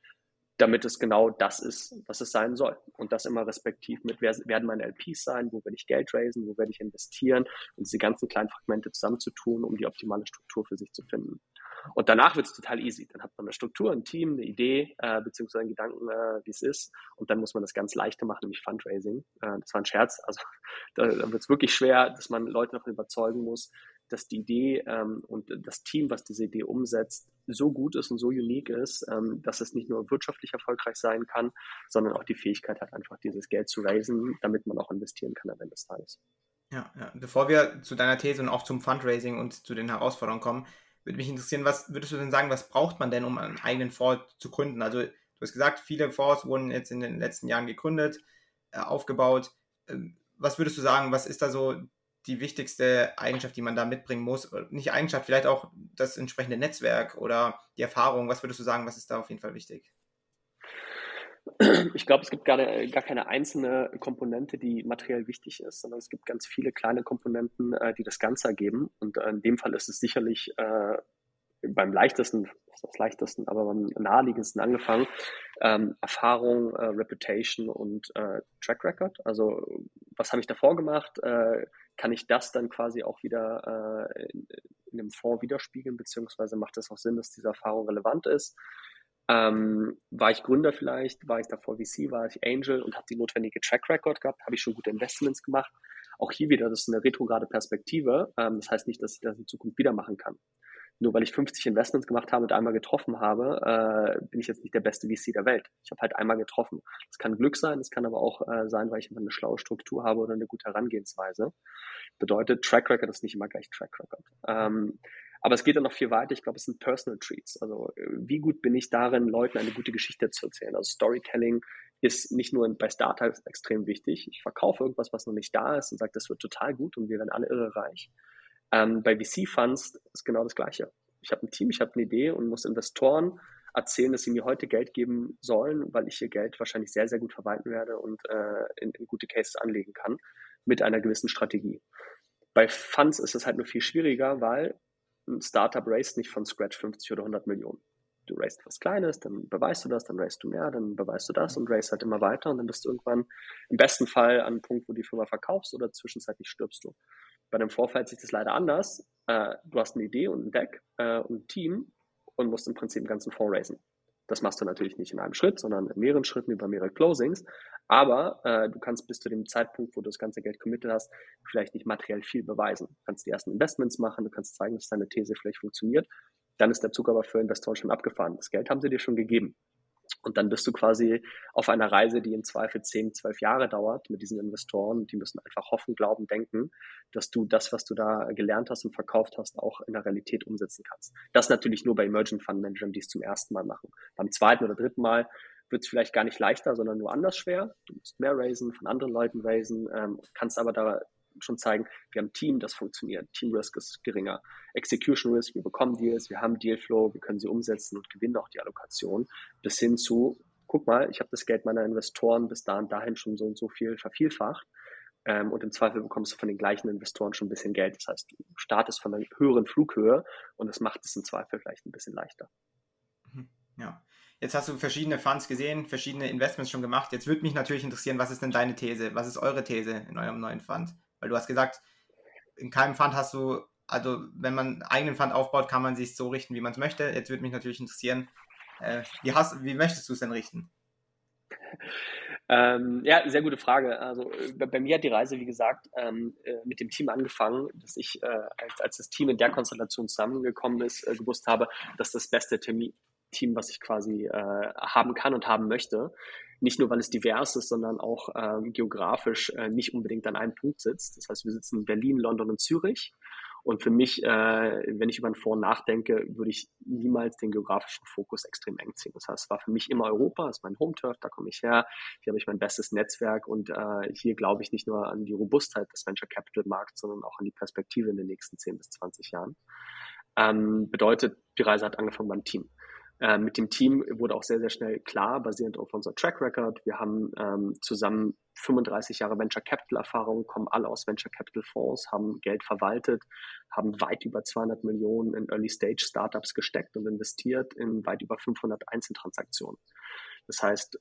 damit es genau das ist, was es sein soll. Und das immer respektiv mit, wer werden meine LPs sein, wo werde ich Geld raisen, wo werde ich investieren und diese ganzen kleinen Fragmente zusammenzutun, um die optimale Struktur für sich zu finden. Und danach wird es total easy. Dann hat man eine Struktur, ein Team, eine Idee, äh, beziehungsweise einen Gedanken, äh, wie es ist. Und dann muss man das ganz leichte machen, nämlich Fundraising. Äh, das war ein Scherz. Also da, da wird es wirklich schwer, dass man Leute davon überzeugen muss, dass die Idee ähm, und das Team, was diese Idee umsetzt, so gut ist und so unique ist, ähm, dass es nicht nur wirtschaftlich erfolgreich sein kann, sondern auch die Fähigkeit hat, einfach dieses Geld zu raisen, damit man auch investieren kann am Ende des Tages. Ja, ja, bevor wir zu deiner These und auch zum Fundraising und zu den Herausforderungen kommen, würde mich interessieren, was würdest du denn sagen, was braucht man denn, um einen eigenen Fonds zu gründen? Also du hast gesagt, viele Fonds wurden jetzt in den letzten Jahren gegründet, äh, aufgebaut. ähm, was würdest du sagen, was ist da so die wichtigste Eigenschaft, die man da mitbringen muss? Nicht Eigenschaft, vielleicht auch das entsprechende Netzwerk oder die Erfahrung. Was würdest du sagen, was ist da auf jeden Fall wichtig? Ich glaube, es gibt gar, gar keine einzelne Komponente, die materiell wichtig ist, sondern es gibt ganz viele kleine Komponenten, äh, die das Ganze ergeben. Und äh, in dem Fall ist es sicherlich äh, beim leichtesten, das leichtesten, aber beim naheliegendsten angefangen, ähm, Erfahrung, äh, Reputation und äh, Track Record. Also was habe ich davor gemacht? Äh, kann ich das dann quasi auch wieder äh, in, in einem Fonds widerspiegeln, beziehungsweise macht es auch Sinn, dass diese Erfahrung relevant ist? Ähm, war ich Gründer vielleicht, war ich davor VC, war ich Angel und habe die notwendige Track Record gehabt, habe ich schon gute Investments gemacht. Auch hier wieder, das ist eine retrograde Perspektive. Ähm, das heißt nicht, dass ich das in Zukunft wieder machen kann nur weil ich 50 Investments gemacht habe und einmal getroffen habe, äh, bin ich jetzt nicht der beste VC der Welt. Ich habe halt einmal getroffen. Das kann Glück sein, es kann aber auch äh, sein, weil ich eine schlaue Struktur habe oder eine gute Herangehensweise. Bedeutet, Track Record ist nicht immer gleich Track Record. Ähm, aber es geht dann noch viel weiter. Ich glaube, es sind Personal Treats. Also wie gut bin ich darin, Leuten eine gute Geschichte zu erzählen? Also Storytelling ist nicht nur bei Startups extrem wichtig. Ich verkaufe irgendwas, was noch nicht da ist und sage, das wird total gut und wir werden alle irre reich. Ähm, bei VC-Funds ist genau das Gleiche. Ich habe ein Team, ich habe eine Idee und muss Investoren erzählen, dass sie mir heute Geld geben sollen, weil ich ihr Geld wahrscheinlich sehr, sehr gut verwalten werde und äh, in, in gute Cases anlegen kann mit einer gewissen Strategie. Bei Funds ist es halt nur viel schwieriger, weil ein Startup raised nicht von Scratch 50 oder 100 Millionen. Du raised was Kleines, dann beweist du das, dann raised du mehr, dann beweist du das und raised halt immer weiter und dann bist du irgendwann im besten Fall an einem Punkt, wo die Firma verkaufst oder zwischenzeitlich stirbst du. Bei dem Vorfall sieht es leider anders. Äh, du hast eine Idee und ein Deck äh, und ein Team und musst im Prinzip den ganzen Fonds raisen. Das machst du natürlich nicht in einem Schritt, sondern in mehreren Schritten über mehrere Closings. Aber äh, du kannst bis zu dem Zeitpunkt, wo du das ganze Geld committed hast, vielleicht nicht materiell viel beweisen. Du kannst die ersten Investments machen, du kannst zeigen, dass deine These vielleicht funktioniert. Dann ist der Zug aber für Investoren schon abgefahren. Das Geld haben sie dir schon gegeben. Und dann bist du quasi auf einer Reise, die im Zweifel 10, 12 Jahre dauert mit diesen Investoren. Die müssen einfach hoffen, glauben, denken, dass du das, was du da gelernt hast und verkauft hast, auch in der Realität umsetzen kannst. Das natürlich nur bei Emerging Fund Managern, die es zum ersten Mal machen. Beim zweiten oder dritten Mal wird es vielleicht gar nicht leichter, sondern nur anders schwer. Du musst mehr raisen, von anderen Leuten raisen, ähm, kannst aber da schon zeigen, wir haben ein Team, das funktioniert. Team Risk ist geringer. Execution Risk, wir bekommen Deals, wir haben Dealflow, wir können sie umsetzen und gewinnen auch die Allokation. Bis hin zu, guck mal, ich habe das Geld meiner Investoren bis da und dahin schon so und so viel vervielfacht. Ähm, und im Zweifel bekommst du von den gleichen Investoren schon ein bisschen Geld. Das heißt, du startest von einer höheren Flughöhe und das macht es im Zweifel vielleicht ein bisschen leichter. Mhm. Ja. Jetzt hast du verschiedene Funds gesehen, verschiedene Investments schon gemacht. Jetzt würde mich natürlich interessieren, was ist denn deine These? Was ist eure These in eurem neuen Fund? Weil du hast gesagt, in keinem Fund hast du, also wenn man einen eigenen Fund aufbaut, kann man sich so richten, wie man es möchte. Jetzt würde mich natürlich interessieren, äh, wie, hast, wie möchtest du es denn richten? Ähm, ja, sehr gute Frage. Also bei, bei, mir hat die Reise, wie gesagt, ähm, äh, mit dem Team angefangen, dass ich, äh, als, als das Team in der Konstellation zusammengekommen ist, äh, gewusst habe, dass das beste Termin, Team, was ich quasi äh, haben kann und haben möchte. Nicht nur, weil es divers ist, sondern auch äh, geografisch äh, nicht unbedingt an einem Punkt sitzt. Das heißt, wir sitzen in Berlin, London und Zürich. Und für mich, äh, wenn ich über einen Fonds nachdenke, würde ich niemals den geografischen Fokus extrem eng ziehen. Das heißt, es war für mich immer Europa, das ist mein Home-Turf, da komme ich her, hier habe ich mein bestes Netzwerk und äh, hier glaube ich nicht nur an die Robustheit des Venture Capital Markts, sondern auch an die Perspektive in den nächsten 10 bis 20 Jahren. Ähm, bedeutet, die Reise hat angefangen beim Team. Äh, mit dem Team wurde auch sehr, sehr schnell klar, basierend auf unser Track Record. Wir haben ähm, zusammen 35 Jahre Venture Capital Erfahrung, kommen alle aus Venture Capital Fonds, haben Geld verwaltet, haben weit über 200 Millionen in Early Stage Startups gesteckt und investiert in weit über 500 Einzeltransaktionen. Das heißt,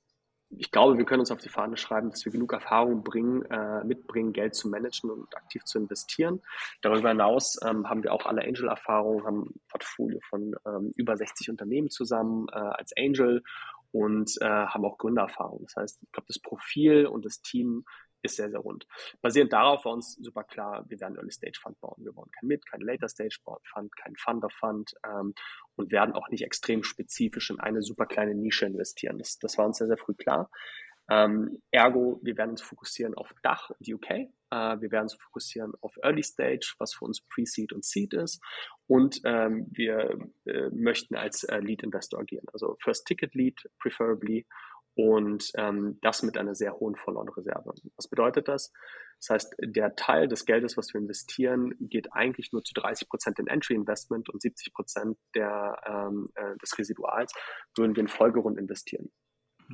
ich glaube, wir können uns auf die Fahne schreiben, dass wir genug Erfahrung bringen, äh, mitbringen, Geld zu managen und aktiv zu investieren. Darüber hinaus ähm, haben wir auch alle Angel-Erfahrungen, haben ein Portfolio von ähm, über 60 Unternehmen zusammen äh, als Angel und äh, haben auch Gründererfahrung. Das heißt, ich glaube, das Profil und das Team ist sehr, sehr rund. Basierend darauf war uns super klar, wir werden Early Stage Fund bauen. Wir wollen kein Mid, kein Later Stage Fund, kein Funder Fund ähm, und werden auch nicht extrem spezifisch in eine super kleine Nische investieren. Das, das war uns sehr, sehr früh klar. Ähm, ergo, wir werden uns fokussieren auf Dach und UK. Äh, wir werden uns fokussieren auf Early Stage, was für uns Pre-Seed und Seed ist. Und ähm, wir äh, möchten als äh, Lead Investor agieren. Also First Ticket Lead, preferably Und ähm, das mit einer sehr hohen Follow-on-Reserve. Was bedeutet das? Das heißt, der Teil des Geldes, was wir investieren, geht eigentlich nur zu 30 Prozent in Entry-Investment und 70 Prozent der, ähm, äh, des Residuals würden wir in Folgerunden investieren.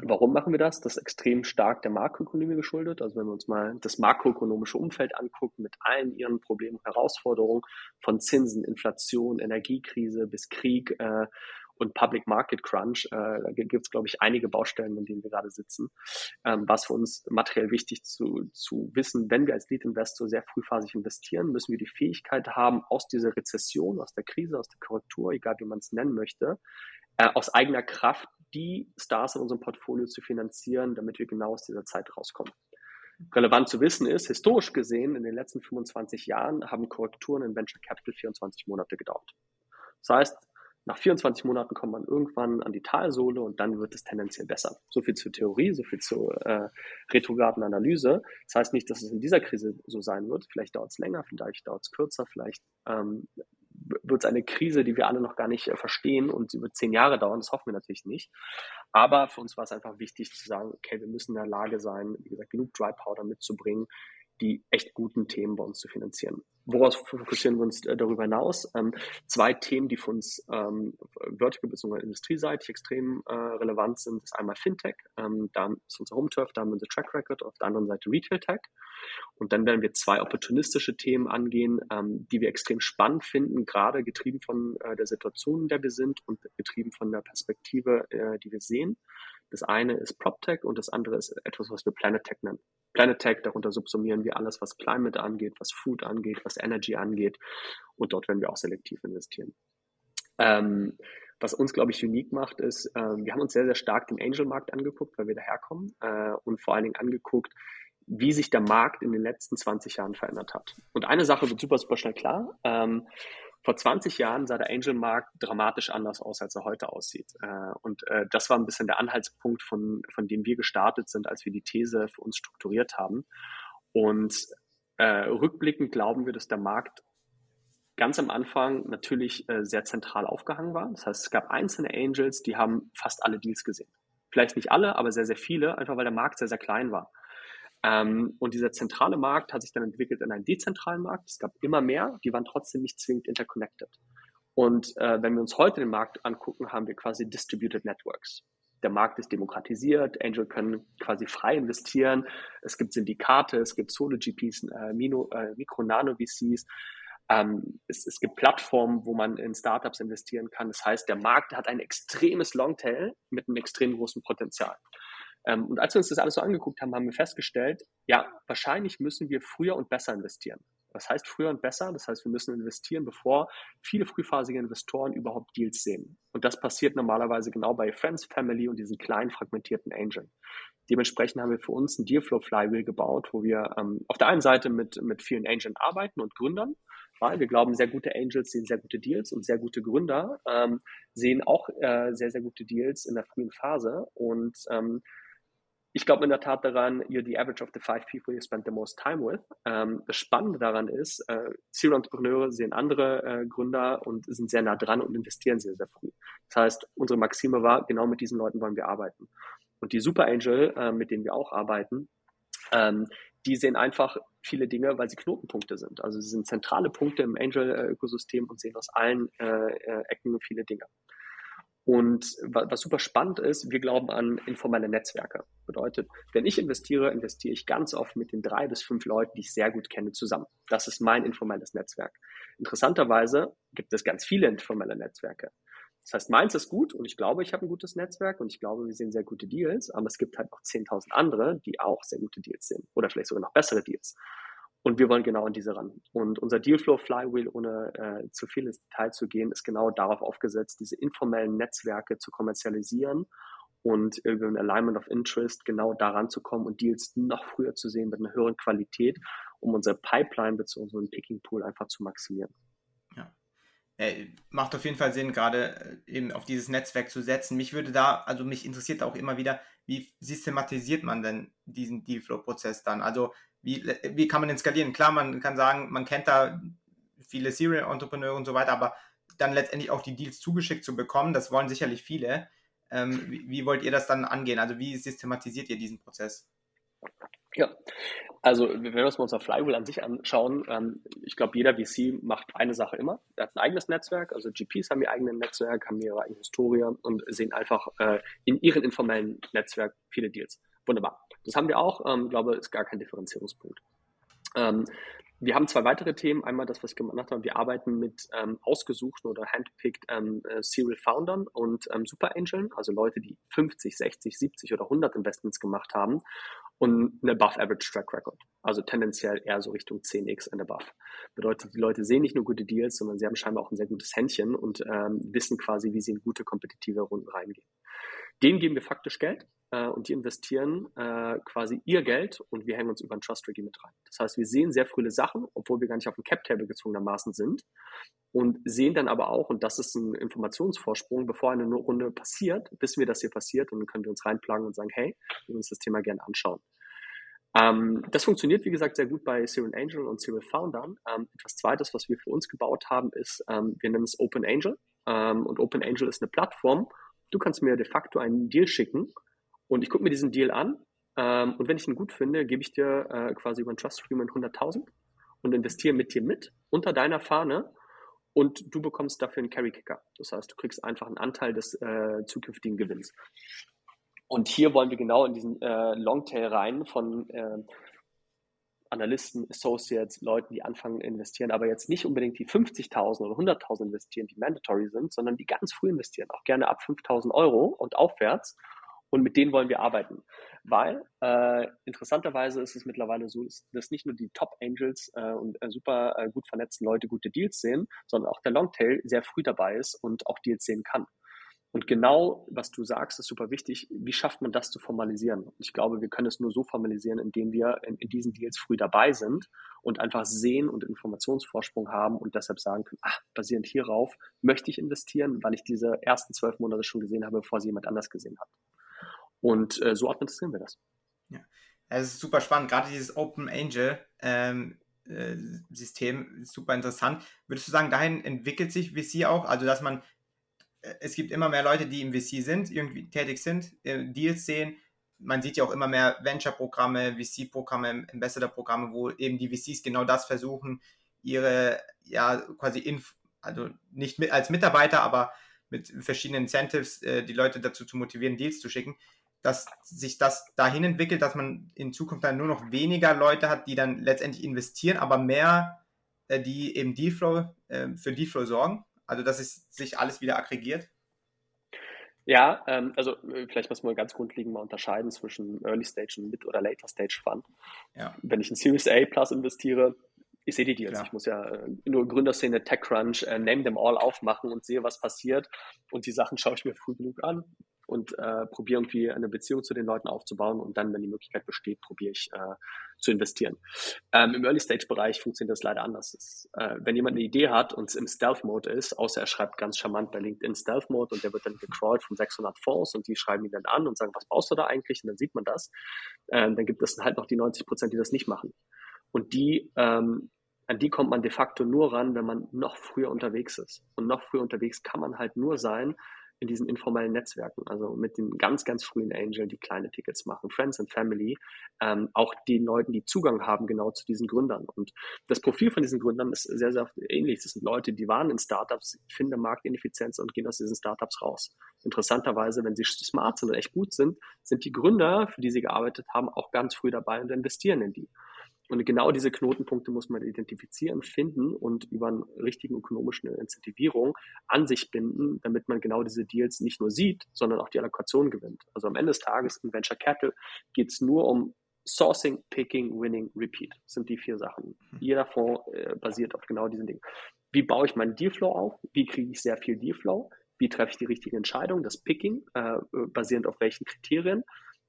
Warum machen wir das? Das ist extrem stark der Makroökonomie geschuldet. Also wenn wir uns mal das makroökonomische Umfeld angucken mit allen ihren Problemen Herausforderungen von Zinsen, Inflation, Energiekrise bis Krieg äh, und Public Market Crunch, äh, da gibt es, glaube ich, einige Baustellen, in denen wir gerade sitzen. Ähm, was für uns materiell wichtig zu, zu wissen, wenn wir als Lead Investor sehr frühphasig investieren, müssen wir die Fähigkeit haben, aus dieser Rezession, aus der Krise, aus der Korrektur, egal wie man es nennen möchte, äh, aus eigener Kraft die Stars in unserem Portfolio zu finanzieren, damit wir genau aus dieser Zeit rauskommen. Relevant zu wissen ist, historisch gesehen, in den letzten 25 Jahren haben Korrekturen in Venture Capital 24 Monate gedauert. Das heißt, nach 24 Monaten kommt man irgendwann an die Talsohle und dann wird es tendenziell besser. So viel zur Theorie, so viel zur äh, retrograden Analyse. Das heißt nicht, dass es in dieser Krise so sein wird. Vielleicht dauert es länger, vielleicht dauert es kürzer, vielleicht ähm, wird es eine Krise, die wir alle noch gar nicht äh, verstehen und sie wird zehn Jahre dauern, das hoffen wir natürlich nicht. Aber für uns war es einfach wichtig zu sagen, okay, wir müssen in der Lage sein, wie gesagt, genug Dry Powder mitzubringen, die echt guten Themen bei uns zu finanzieren. Woraus fokussieren wir uns äh, darüber hinaus? Ähm, zwei Themen, die für uns ähm, vertical bzw. industrieseitig extrem äh, relevant sind, ist einmal Fintech, ähm, da ist unser Home Turf, da haben wir unser Track Record, auf der anderen Seite Retail Tech. Und dann werden wir zwei opportunistische Themen angehen, ähm, die wir extrem spannend finden, gerade getrieben von äh, der Situation, in der wir sind und getrieben von der Perspektive, äh, die wir sehen. Das eine ist PropTech und das andere ist etwas, was wir Planet Tech nennen. Planet Tech, darunter subsumieren wir alles, was Climate angeht, was Food angeht, was Energy angeht. Und dort werden wir auch selektiv investieren. Ähm, was uns, glaube ich, unique macht, ist, äh, wir haben uns sehr, sehr stark den Angel-Markt angeguckt, weil wir daherkommen äh, und vor allen Dingen angeguckt, wie sich der Markt in den letzten 20 Jahren verändert hat. Und eine Sache wird super, super schnell klar. Ähm, vor 20 Jahren sah der Angel-Markt dramatisch anders aus, als er heute aussieht. Äh, und äh, das war ein bisschen der Anhaltspunkt, von, von dem wir gestartet sind, als wir die These für uns strukturiert haben. Und äh, rückblickend glauben wir, dass der Markt ganz am Anfang natürlich äh, sehr zentral aufgehangen war. Das heißt, es gab einzelne Angels, die haben fast alle Deals gesehen. Vielleicht nicht alle, aber sehr, sehr viele, einfach weil der Markt sehr, sehr klein war. Ähm, und dieser zentrale Markt hat sich dann entwickelt in einen dezentralen Markt. Es gab immer mehr, die waren trotzdem nicht zwingend interconnected. Und äh, wenn wir uns heute den Markt angucken, haben wir quasi Distributed Networks. Der Markt ist demokratisiert, Angel können quasi frei investieren. Es gibt Syndikate, es gibt Solo-GPs, äh, äh, Mikro-Nano-VCs. Ähm, es, es, gibt Plattformen, wo man in Startups investieren kann. Das heißt, der Markt hat ein extremes Longtail mit einem extrem großen Potenzial. Ähm, und als wir uns das alles so angeguckt haben, haben wir festgestellt, ja, wahrscheinlich müssen wir früher und besser investieren. Was heißt früher und besser? Das heißt, wir müssen investieren, bevor viele frühphasige Investoren überhaupt Deals sehen. Und das passiert normalerweise genau bei Friends, Family und diesen kleinen fragmentierten Angel. Dementsprechend haben wir für uns ein Dealflow Flywheel gebaut, wo wir ähm, auf der einen Seite mit, mit vielen Angeln arbeiten und Gründern, weil wir glauben, sehr gute Angels sehen sehr gute Deals und sehr gute Gründer ähm, sehen auch äh, sehr, sehr gute Deals in der frühen Phase. Und ähm, ich glaube in der Tat daran, you're the average of the five people you spend the most time with. Ähm, das Spannende daran ist, äh, Serial-Entrepreneure sehen andere äh, Gründer und sind sehr nah dran und investieren sehr, sehr früh. Das heißt, unsere Maxime war, genau mit diesen Leuten wollen wir arbeiten. Und die Super Angel, äh, mit denen wir auch arbeiten, ähm, die sehen einfach viele Dinge, weil sie Knotenpunkte sind. Also sie sind zentrale Punkte im Angel-Ökosystem und sehen aus allen äh, äh, Ecken viele Dinge. Und was super spannend ist, wir glauben an informelle Netzwerke. Bedeutet, wenn ich investiere, investiere ich ganz oft mit den drei bis fünf Leuten, die ich sehr gut kenne, zusammen. Das ist mein informelles Netzwerk. Interessanterweise gibt es ganz viele informelle Netzwerke. Das heißt, meins ist gut und ich glaube, ich habe ein gutes Netzwerk und ich glaube, wir sehen sehr gute Deals, aber es gibt halt noch 10.000 andere, die auch sehr gute Deals sehen oder vielleicht sogar noch bessere Deals. Und wir wollen genau an diese ran. Und unser Dealflow Flywheel, ohne äh, zu viel ins Detail zu gehen, ist genau darauf aufgesetzt, diese informellen Netzwerke zu kommerzialisieren und über ein Alignment of Interest genau daran zu kommen und Deals noch früher zu sehen mit einer höheren Qualität, um unsere Pipeline bzw. unseren Picking Pool einfach zu maximieren. Ja. Äh, macht auf jeden Fall Sinn, gerade äh, eben auf dieses Netzwerk zu setzen. Mich würde da, also mich interessiert auch immer wieder, wie systematisiert man denn diesen Dealflow-Prozess dann? Also wie, wie kann man den skalieren? Klar, man kann sagen, man kennt da viele Serial-Entrepreneure und so weiter, aber dann letztendlich auch die Deals zugeschickt zu bekommen, das wollen sicherlich viele. Ähm, wie, wie, wollt ihr das dann angehen? Also wie systematisiert ihr diesen Prozess? Ja, also wenn wir uns mal unser Flywheel an sich anschauen, ähm, ich glaube, jeder VC macht eine Sache immer. Er hat ein eigenes Netzwerk, also GPs haben ihr eigenes Netzwerk, haben ihre eigene Historie und sehen einfach äh, in ihrem informellen Netzwerk viele Deals. Wunderbar. Das haben wir auch, ähm, glaube, ist gar kein Differenzierungspunkt. Ähm, wir haben zwei weitere Themen. Einmal das, was ich gemacht habe. Wir arbeiten mit ähm, ausgesuchten oder handpicked ähm, äh, Serial Foundern und ähm, Super Angeln, also Leute, die 50, 60, 70 oder 100 Investments gemacht haben und eine Above Average Track Record. Also tendenziell eher so Richtung 10x and above. Bedeutet, die Leute sehen nicht nur gute Deals, sondern sie haben scheinbar auch ein sehr gutes Händchen und ähm, wissen quasi, wie sie in gute kompetitive Runden reingehen. Denen geben wir faktisch Geld äh, und die investieren äh, quasi ihr Geld und wir hängen uns über ein Trust Regime mit rein. Das heißt, wir sehen sehr frühe Sachen, obwohl wir gar nicht auf dem Cap Table gezwungenermaßen sind und sehen dann aber auch, und das ist ein Informationsvorsprung, bevor eine Runde passiert, wissen wir, dass hier passiert und dann können wir uns reinplagen und sagen, hey, wir uns das Thema gerne anschauen. Ähm, das funktioniert, wie gesagt, sehr gut bei Serial Angel und Serial Foundern. Ähm, etwas Zweites, was wir für uns gebaut haben, ist, ähm, wir nennen es Open Angel. Ähm, und Open Angel ist eine Plattform. Du kannst mir de facto einen Deal schicken und ich gucke mir diesen Deal an. Ähm, und wenn ich ihn gut finde, gebe ich dir äh, quasi über ein Trust Agreement 100.000 und investiere mit dir mit unter deiner Fahne und du bekommst dafür einen Carry Kicker. Das heißt, du kriegst einfach einen Anteil des äh, zukünftigen Gewinns. Und hier wollen wir genau in diesen äh, Longtail rein von äh, Analysten, Associates, Leuten, die anfangen zu investieren, aber jetzt nicht unbedingt die 50.000 oder 100.000 investieren, die mandatory sind, sondern die ganz früh investieren, auch gerne ab 5.000 Euro und aufwärts. Und mit denen wollen wir arbeiten. Weil äh, interessanterweise ist es mittlerweile so, dass nicht nur die Top Angels äh, und äh, super äh, gut vernetzten Leute gute Deals sehen, sondern auch der Longtail sehr früh dabei ist und auch Deals sehen kann. Und genau, was du sagst, ist super wichtig. Wie schafft man das zu formalisieren? Und ich glaube, wir können es nur so formalisieren, indem wir in, in, diesen Deals früh dabei sind und einfach sehen und Informationsvorsprung haben und deshalb sagen können, ah, basierend hierauf möchte ich investieren, weil ich diese ersten zwölf Monate schon gesehen habe, bevor sie jemand anders gesehen hat. Und äh, so administrieren wir das. Ja, es ist super spannend. Gerade dieses Open Angel ähm, äh, System ist super interessant. Würdest du sagen, dahin entwickelt sich VC auch? Also, dass man es gibt immer mehr Leute, die im VC sind, irgendwie tätig sind, äh, Deals sehen. Man sieht ja auch immer mehr Venture-Programme, VC-Programme, Ambassador-Programme, wo eben die VCs genau das versuchen, ihre, ja, quasi, inf also nicht mit, als Mitarbeiter, aber mit verschiedenen Incentives äh, die Leute dazu zu motivieren, Deals zu schicken, dass sich das dahin entwickelt, dass man in Zukunft dann nur noch weniger Leute hat, die dann letztendlich investieren, aber mehr, äh, die eben Dealflow, äh, für Dealflow sorgen. Also, dass es sich alles wieder aggregiert? Ja, ähm, also äh, vielleicht muss man ganz grundlegend mal unterscheiden zwischen Early Stage und Mid- oder Later Stage Fund. Ja. Wenn ich in Series A Plus investiere, ich sehe die Deals. Klar. Ich muss ja äh, nur Gründerszene, TechCrunch, äh, Name them all aufmachen und sehe, was passiert. Und die Sachen schaue ich mir früh genug an und äh, probiere irgendwie eine Beziehung zu den Leuten aufzubauen und dann, wenn die Möglichkeit besteht, probiere ich äh, zu investieren. Ähm, Im Early-Stage-Bereich funktioniert das leider anders. Das, äh, wenn jemand eine Idee hat und es im Stealth-Mode ist, außer er schreibt ganz charmant bei LinkedIn Stealth-Mode und der wird dann gecrawlt von 600 Fonds und die schreiben ihn dann an und sagen, was brauchst du da eigentlich? Und dann sieht man das. Ähm, dann gibt es halt noch die 90 Prozent, die das nicht machen. Und die ähm, an die kommt man de facto nur ran, wenn man noch früher unterwegs ist. Und noch früher unterwegs kann man halt nur sein, in diesen informellen Netzwerken, also mit den ganz, ganz frühen Angel, die kleine Tickets machen, Friends and Family, ähm, auch den Leuten, die Zugang haben genau zu diesen Gründern. Und das Profil von diesen Gründern ist sehr, sehr ähnlich. Das sind Leute, die waren in Startups, finden Marktineffizienz und gehen aus diesen Startups raus. Interessanterweise, wenn sie smart sind und echt gut sind, sind die Gründer, für die sie gearbeitet haben, auch ganz früh dabei und investieren in die. Und genau diese Knotenpunkte muss man identifizieren, finden und über eine richtige ökonomische Incentivierung an sich binden, damit man genau diese Deals nicht nur sieht, sondern auch die Allokation gewinnt. Also am Ende des Tages in Venture Capital geht es nur um Sourcing, Picking, Winning, Repeat. Das sind die vier Sachen. Mhm. Jeder Fonds äh, basiert auf genau diesen Dingen. Wie baue ich meinen Dealflow auf? Wie kriege ich sehr viel Dealflow? Wie treffe ich die richtige Entscheidung? Das Picking, äh, basierend auf welchen Kriterien?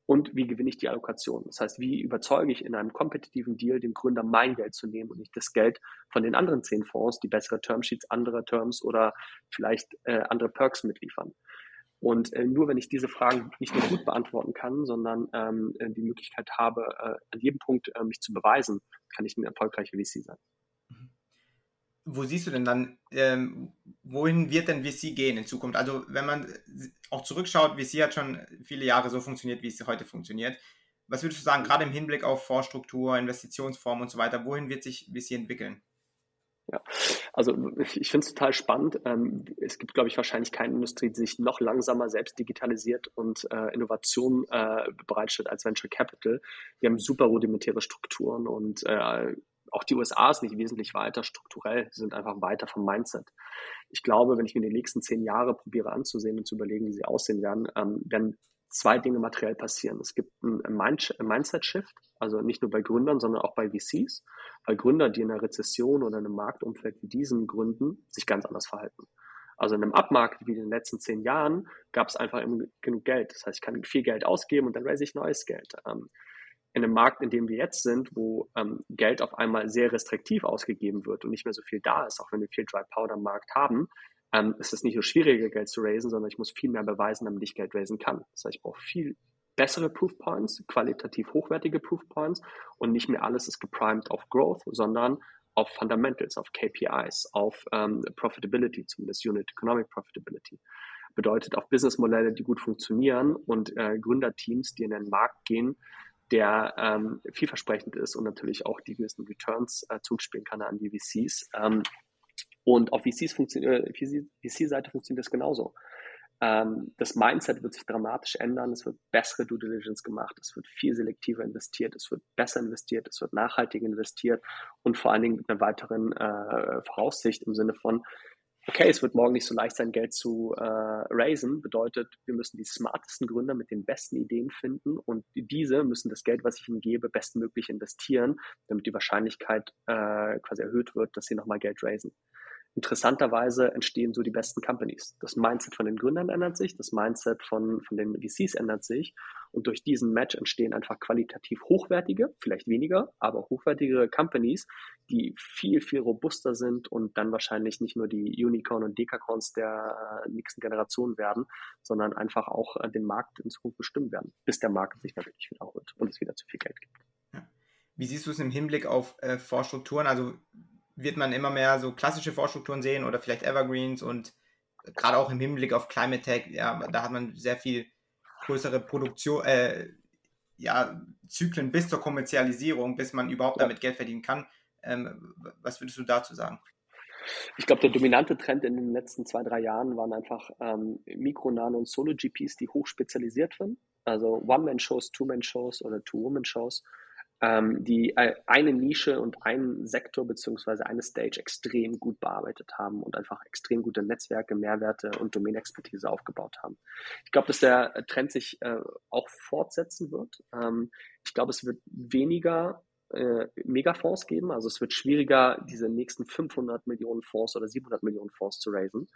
Und wie gewinne ich die Allokation. Das heißt, wie überzeuge ich in einem kompetitiven Deal den Gründer mein Geld zu nehmen und nicht das Geld von den anderen zehn Fonds, die bessere Termsheets, andere Terms oder vielleicht äh, andere Perks mitliefern. Und äh, nur wenn ich diese Fragen nicht nur gut beantworten kann, sondern ähm, die Möglichkeit habe, äh, an jedem Punkt äh, mich zu beweisen, kann ich ein erfolgreicher VC sein. Wo siehst du denn dann, ähm, wohin wird denn VC gehen in Zukunft? Also wenn man auch zurückschaut, VC hat schon viele Jahre so funktioniert, wie es heute funktioniert. Was würdest du sagen, gerade im Hinblick auf Vorstruktur, Investitionsform und so weiter, wohin wird sich VC entwickeln? Ja, also ich finde es total spannend. Ähm, es gibt, glaube ich, wahrscheinlich keine Industrie, die sich noch langsamer selbst digitalisiert und äh, Innovation äh, bereitstellt als Venture Capital. Wir haben super rudimentäre Strukturen und äh, auch die USA ist nicht wesentlich weiter strukturell, sie sind einfach weiter vom Mindset. Ich glaube, wenn ich mir die nächsten zehn Jahre probiere anzusehen und zu überlegen, wie sie aussehen werden, ähm, werden zwei Dinge materiell passieren. Es gibt einen Mindset-Shift, also nicht nur bei Gründern, sondern auch bei VCs, weil Gründer, die in einer Rezession oder in einem Marktumfeld wie diesem gründen, sich ganz anders verhalten. Also in einem Abmarkt wie in den letzten zehn Jahren gab es einfach genug Geld. Das heißt, ich kann viel Geld ausgeben und dann raise ich neues Geld. In einem Markt, in dem wir jetzt sind, wo ähm, Geld auf einmal sehr restriktiv ausgegeben wird und nicht mehr so viel da ist, auch wenn wir viel Dry Powder Markt haben, ähm, ist es nicht nur schwieriger, Geld zu raisen, sondern ich muss viel mehr beweisen, damit ich Geld raisen kann. Das heißt, ich brauche viel bessere Proof Points, qualitativ hochwertige Proof Points und nicht mehr alles ist geprimed auf Growth, sondern auf Fundamentals, auf KPIs, auf ähm, Profitability, zumindest Unit Economic Profitability. Bedeutet auf Businessmodelle, die gut funktionieren und äh, Gründerteams, die in den Markt gehen, der ähm, vielversprechend ist und natürlich auch die gewissen Returns äh, zuspielen kann an die VCs. Ähm, und auf VCs äh, VC-Seite funktioniert das genauso. Ähm, das Mindset wird sich dramatisch ändern. Es wird bessere Due Diligence gemacht. Es wird viel selektiver investiert. Es wird besser investiert. Es wird nachhaltig investiert und vor allen Dingen mit einer weiteren äh, Voraussicht im Sinne von, okay, es wird morgen nicht so leicht sein, Geld zu äh, raisen, bedeutet, wir müssen die smartesten Gründer mit den besten Ideen finden und diese müssen das Geld, was ich ihnen gebe, bestmöglich investieren, damit die Wahrscheinlichkeit äh, quasi erhöht wird, dass sie nochmal Geld raisen interessanterweise entstehen so die besten Companies. Das Mindset von den Gründern ändert sich, das Mindset von, von den VCs ändert sich und durch diesen Match entstehen einfach qualitativ hochwertige, vielleicht weniger, aber hochwertigere Companies, die viel, viel robuster sind und dann wahrscheinlich nicht nur die Unicorn und Dekacorns der äh, nächsten Generation werden, sondern einfach auch äh, den Markt in Zukunft bestimmen werden, bis der Markt sich natürlich wiederholt und es wieder zu viel Geld gibt. Wie siehst du es im Hinblick auf äh, Vorstrukturen? Also wird man immer mehr so klassische Vorstrukturen sehen oder vielleicht Evergreens und gerade auch im Hinblick auf Climate Tech, ja, da hat man sehr viel größere Produktion, äh, ja, Zyklen bis zur Kommerzialisierung, bis man überhaupt damit Geld verdienen kann. Ähm, was würdest du dazu sagen? Ich glaube, der dominante Trend in den letzten zwei, drei Jahren waren einfach ähm, Mikro, Nano und Solo-GPs, die hoch spezialisiert sind. Also One-Man-Shows, Two-Man-Shows oder Two-Woman-Shows ähm, die äh, eine Nische und einen Sektor beziehungsweise eine Stage extrem gut bearbeitet haben und einfach extrem gute Netzwerke, Mehrwerte und Domänexpertise aufgebaut haben. Ich glaube, dass der Trend sich äh, auch fortsetzen wird. Ähm, ich glaube, es wird weniger äh, Megafonds geben. Also es wird schwieriger, diese nächsten 500 Millionen Fonds oder 700 Millionen Fonds zu raisen.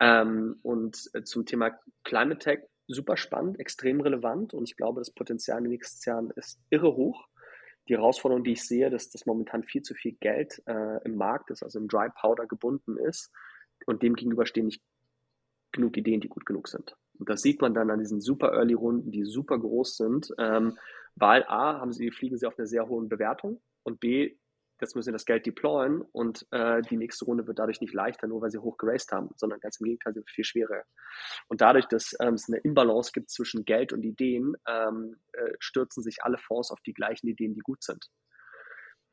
Ähm, und äh, zum Thema Climate Tech super spannend, extrem relevant und ich glaube, das Potenzial in den nächsten Jahren ist irre hoch die Herausforderung, die ich sehe, dass das momentan viel zu viel Geld äh, im Markt ist, also im Dry Powder gebunden ist und dem gegenüber stehen nicht genug Ideen, die gut genug sind. Und das sieht man dann an diesen super Early Runden, die super groß sind, ähm, weil A, haben sie, fliegen sie auf einer sehr hohen Bewertung und B, jetzt müssen sie das Geld deployen und äh, die nächste Runde wird dadurch nicht leichter, nur weil sie hoch geraced haben, sondern ganz im Gegenteil, sie wird viel schwerer. Und dadurch, dass ähm, es eine Imbalance gibt zwischen Geld und Ideen, ähm, äh, stürzen sich alle Fonds auf die gleichen Ideen, die gut sind.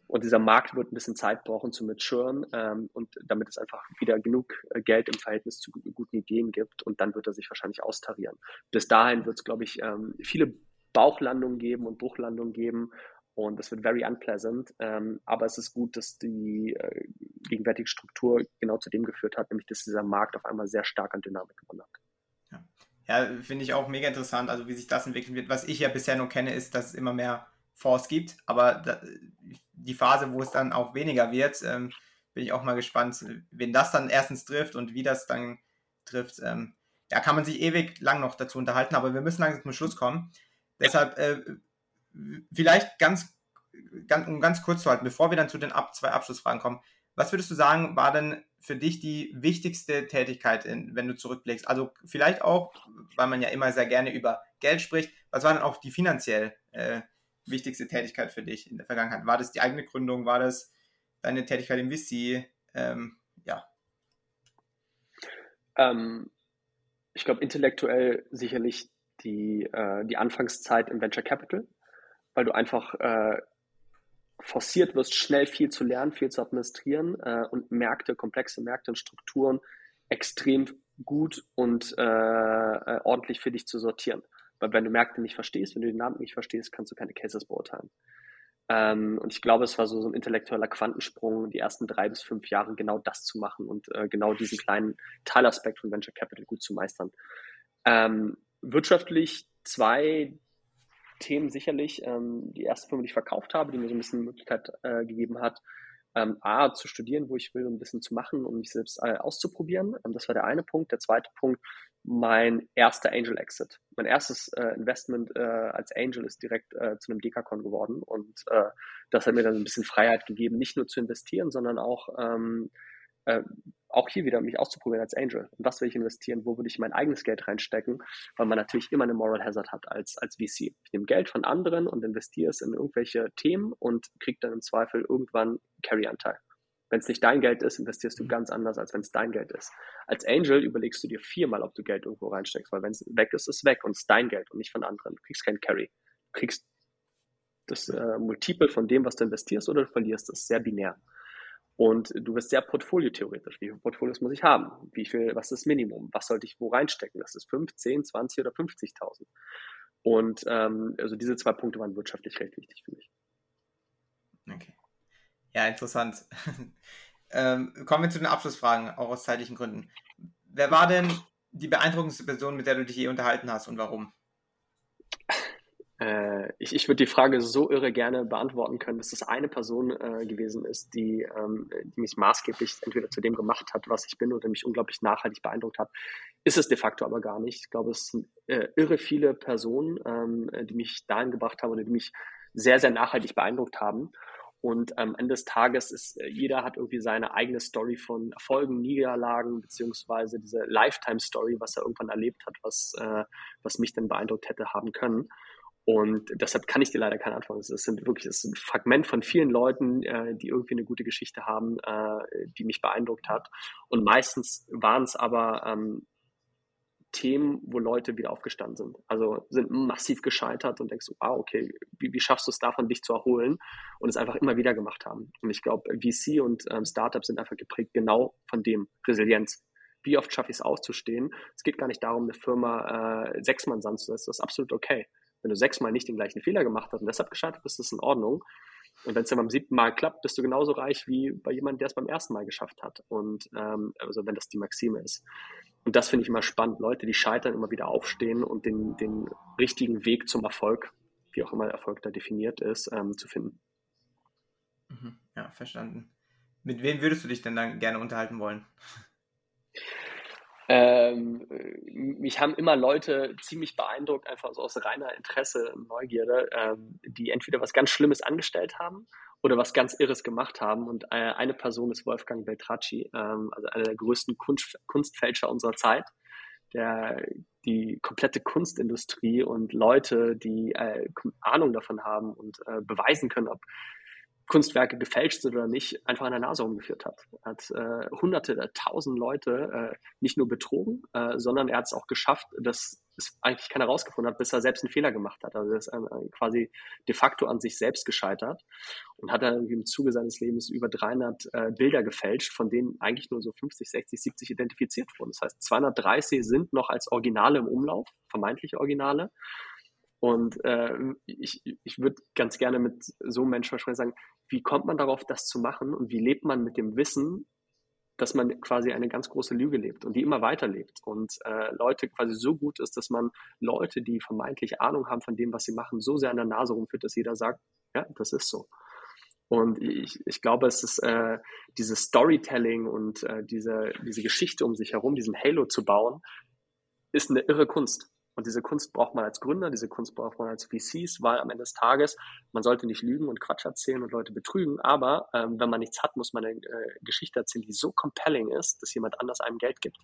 Und dieser Markt wird ein bisschen Zeit brauchen zu maturen ähm, und damit es einfach wieder genug äh, Geld im Verhältnis zu guten Ideen gibt und dann wird er sich wahrscheinlich austarieren. Bis dahin wird es, glaube ich, ähm, viele Bauchlandungen geben und Bruchlandungen geben und das wird very unpleasant. Ähm, aber es ist gut, dass die äh, gegenwärtige Struktur genau zu dem geführt hat, nämlich dass dieser Markt auf einmal sehr stark an Dynamik gewonnen hat. Ja, ja finde ich auch mega interessant, also wie sich das entwickeln wird. Was ich ja bisher nur kenne, ist, dass es immer mehr Fonds gibt, aber da, die Phase, wo es dann auch weniger wird, ähm, bin ich auch mal gespannt, wen das dann erstens trifft und wie das dann trifft. Ähm, ja, kann man sich ewig lang noch dazu unterhalten, aber wir müssen langsam zum Schluss kommen. Deshalb äh, vielleicht ganz, ganz, um ganz kurz zu halten, bevor wir dann zu den Ab zwei Abschlussfragen kommen, was würdest du sagen, war denn für dich die wichtigste Tätigkeit, in, wenn du zurückblickst? Also vielleicht auch, weil man ja immer sehr gerne über Geld spricht, was war denn auch die finanziell äh, wichtigste Tätigkeit für dich in der Vergangenheit? War das die eigene Gründung? War das deine Tätigkeit im VC? Ähm, ja. Ähm, ich glaube, intellektuell sicherlich die, äh, die Anfangszeit im Venture Capital, weil du einfach äh, forciert wirst, schnell viel zu lernen, viel zu administrieren äh, und Märkte, komplexe Märkte und Strukturen extrem gut und äh, äh, ordentlich für dich zu sortieren. Weil wenn du Märkte nicht verstehst, wenn du den Namen nicht verstehst, kannst du keine Cases beurteilen. Ähm, und ich glaube, es war so, so ein intellektueller Quantensprung, die ersten drei bis fünf Jahre genau das zu machen und äh, genau diesen kleinen Teilaspekt von Venture Capital gut zu meistern. Ähm, wirtschaftlich zwei Themen sicherlich. Ähm, die erste Firma, die ich verkauft habe, die mir so ein bisschen die Möglichkeit äh, gegeben hat, ähm, A, zu studieren, wo ich will, ein bisschen zu machen, um mich selbst äh, auszuprobieren. Ähm, das war der eine Punkt. Der zweite Punkt, mein erster Angel Exit. Mein erstes äh, Investment äh, als Angel ist direkt äh, zu einem Dekakon geworden und äh, das hat mir dann ein bisschen Freiheit gegeben, nicht nur zu investieren, sondern auch ähm, äh, auch hier wieder mich auszuprobieren als Angel. Und was will ich investieren? Wo würde ich mein eigenes Geld reinstecken? Weil man natürlich immer eine Moral Hazard hat als, als VC. Ich nehme Geld von anderen und investiere es in irgendwelche Themen und kriege dann im Zweifel irgendwann Carry-Anteil. Wenn es nicht dein Geld ist, investierst du ganz anders, als wenn es dein Geld ist. Als Angel überlegst du dir viermal, ob du Geld irgendwo reinsteckst, weil wenn es weg ist, ist es weg und es ist dein Geld und nicht von anderen. Du kriegst kein Carry. Du kriegst das äh, Multiple von dem, was du investierst oder du verlierst. Ist sehr binär. Und du wirst sehr portfoliotheoretisch. Wie viele Portfolios muss ich haben? Wie viel, was ist das Minimum? Was sollte ich wo reinstecken? Das ist 5, 10, 20 oder 50.000. Und ähm, also diese zwei Punkte waren wirtschaftlich recht wichtig für mich. Okay. Ja, interessant. ähm, kommen wir zu den Abschlussfragen, auch aus zeitlichen Gründen. Wer war denn die beeindruckendste Person, mit der du dich je unterhalten hast und warum? Äh, ich, ich würde die Frage so irre gerne beantworten können, dass es eine Person äh, gewesen ist, die, ähm, die mich maßgeblich entweder zu dem gemacht hat, was ich bin, oder mich unglaublich nachhaltig beeindruckt hat. Ist es de facto aber gar nicht. Ich glaube, es sind äh, irre viele Personen, ähm, die mich dahin gebracht haben oder die mich sehr, sehr nachhaltig beeindruckt haben. Und am Ende des Tages ist, äh, jeder hat irgendwie seine eigene Story von Erfolgen, Niederlagen, beziehungsweise diese Lifetime-Story, was er irgendwann erlebt hat, was, äh, was mich dann beeindruckt hätte haben können. Und deshalb kann ich dir leider keine Antwort. Es sind wirklich, es ist ein Fragment von vielen Leuten, äh, die irgendwie eine gute Geschichte haben, äh, die mich beeindruckt hat. Und meistens waren es aber ähm, Themen, wo Leute wieder aufgestanden sind. Also sind massiv gescheitert und denkst du, ah, okay, wie, wie schaffst du es davon, dich zu erholen? Und es einfach immer wieder gemacht haben. Und ich glaube, VC und ähm, Startups sind einfach geprägt genau von dem Resilienz. Wie oft schaffe ich es auszustehen? Es geht gar nicht darum, eine Firma äh, sechsmal Sand zu setzen. Das ist absolut okay. Wenn du sechsmal nicht den gleichen Fehler gemacht hast und deshalb gescheitert bist, ist das in Ordnung. Und wenn es dann beim siebten Mal klappt, bist du genauso reich wie bei jemandem, der es beim ersten Mal geschafft hat. Und ähm, also wenn das die Maxime ist. Und das finde ich immer spannend. Leute, die scheitern, immer wieder aufstehen und den, den richtigen Weg zum Erfolg, wie auch immer Erfolg da definiert ist, ähm, zu finden. Mhm. Ja, verstanden. Mit wem würdest du dich denn dann gerne unterhalten wollen? Ähm, mich haben immer Leute ziemlich beeindruckt, einfach so aus reiner Interesse und Neugierde, ähm, die entweder was ganz Schlimmes angestellt haben oder was ganz Irres gemacht haben. Und äh, eine Person ist Wolfgang Beltracci, ähm, also einer der größten Kunst, Kunstfälscher unserer Zeit, der die komplette Kunstindustrie und Leute, die äh, Ahnung davon haben und äh, beweisen können, ob Kunstwerke gefälscht sind oder nicht, einfach an der Nase rumgeführt hat. Er hat äh, hunderte, tausend Leute äh, nicht nur betrogen, äh, sondern er hat es auch geschafft, dass es eigentlich keiner rausgefunden hat, bis er selbst einen Fehler gemacht hat. Also er ist quasi de facto an sich selbst gescheitert und hat dann im Zuge seines Lebens über 300 äh, Bilder gefälscht, von denen eigentlich nur so 50, 60, 70 identifiziert wurden. Das heißt, 230 sind noch als Originale im Umlauf, vermeintliche Originale. Und äh, ich, ich würde ganz gerne mit so einem Menschen sagen, wie kommt man darauf, das zu machen und wie lebt man mit dem Wissen, dass man quasi eine ganz große Lüge lebt und die immer weiterlebt und äh, Leute quasi so gut ist, dass man Leute, die vermeintlich Ahnung haben von dem, was sie machen, so sehr an der Nase rumführt, dass jeder sagt, ja, das ist so. Und ich, ich glaube, es ist äh, dieses Storytelling und äh, diese, diese Geschichte um sich herum, diesen Halo zu bauen, ist eine irre Kunst. Und diese Kunst braucht man als Gründer, diese Kunst braucht man als VCs, weil am Ende des Tages, man sollte nicht lügen und Quatsch erzählen und Leute betrügen, aber ähm, wenn man nichts hat, muss man eine äh, Geschichte erzählen, die so compelling ist, dass jemand anders einem Geld gibt.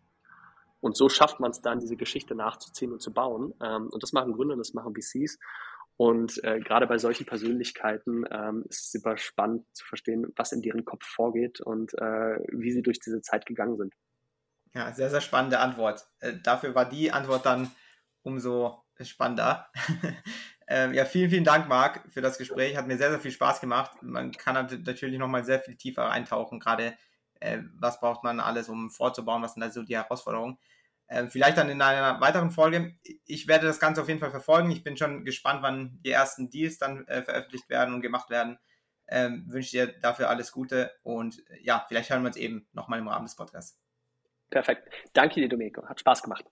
Und so schafft man es dann, diese Geschichte nachzuziehen und zu bauen. Ähm, und das machen Gründer, das machen VCs. Und äh, gerade bei solchen Persönlichkeiten ähm, ist es super spannend zu verstehen, was in deren Kopf vorgeht und äh, wie sie durch diese Zeit gegangen sind. Ja, sehr, sehr spannende Antwort. Äh, dafür war die Antwort dann umso spannender. ähm, ja, vielen, vielen Dank, Marc, für das Gespräch. Hat mir sehr, sehr viel Spaß gemacht. Man kann natürlich nochmal sehr viel tiefer eintauchen, gerade äh, was braucht man alles, um vorzubauen, was sind da so die Herausforderungen. Ähm, vielleicht dann in einer weiteren Folge. Ich werde das Ganze auf jeden Fall verfolgen. Ich bin schon gespannt, wann die ersten Deals dann äh, veröffentlicht werden und gemacht werden. Ähm, wünsche dir dafür alles Gute und ja, vielleicht hören wir uns eben nochmal im Rahmen des Podcasts. Perfekt. Danke dir, Domenico. Hat Spaß gemacht.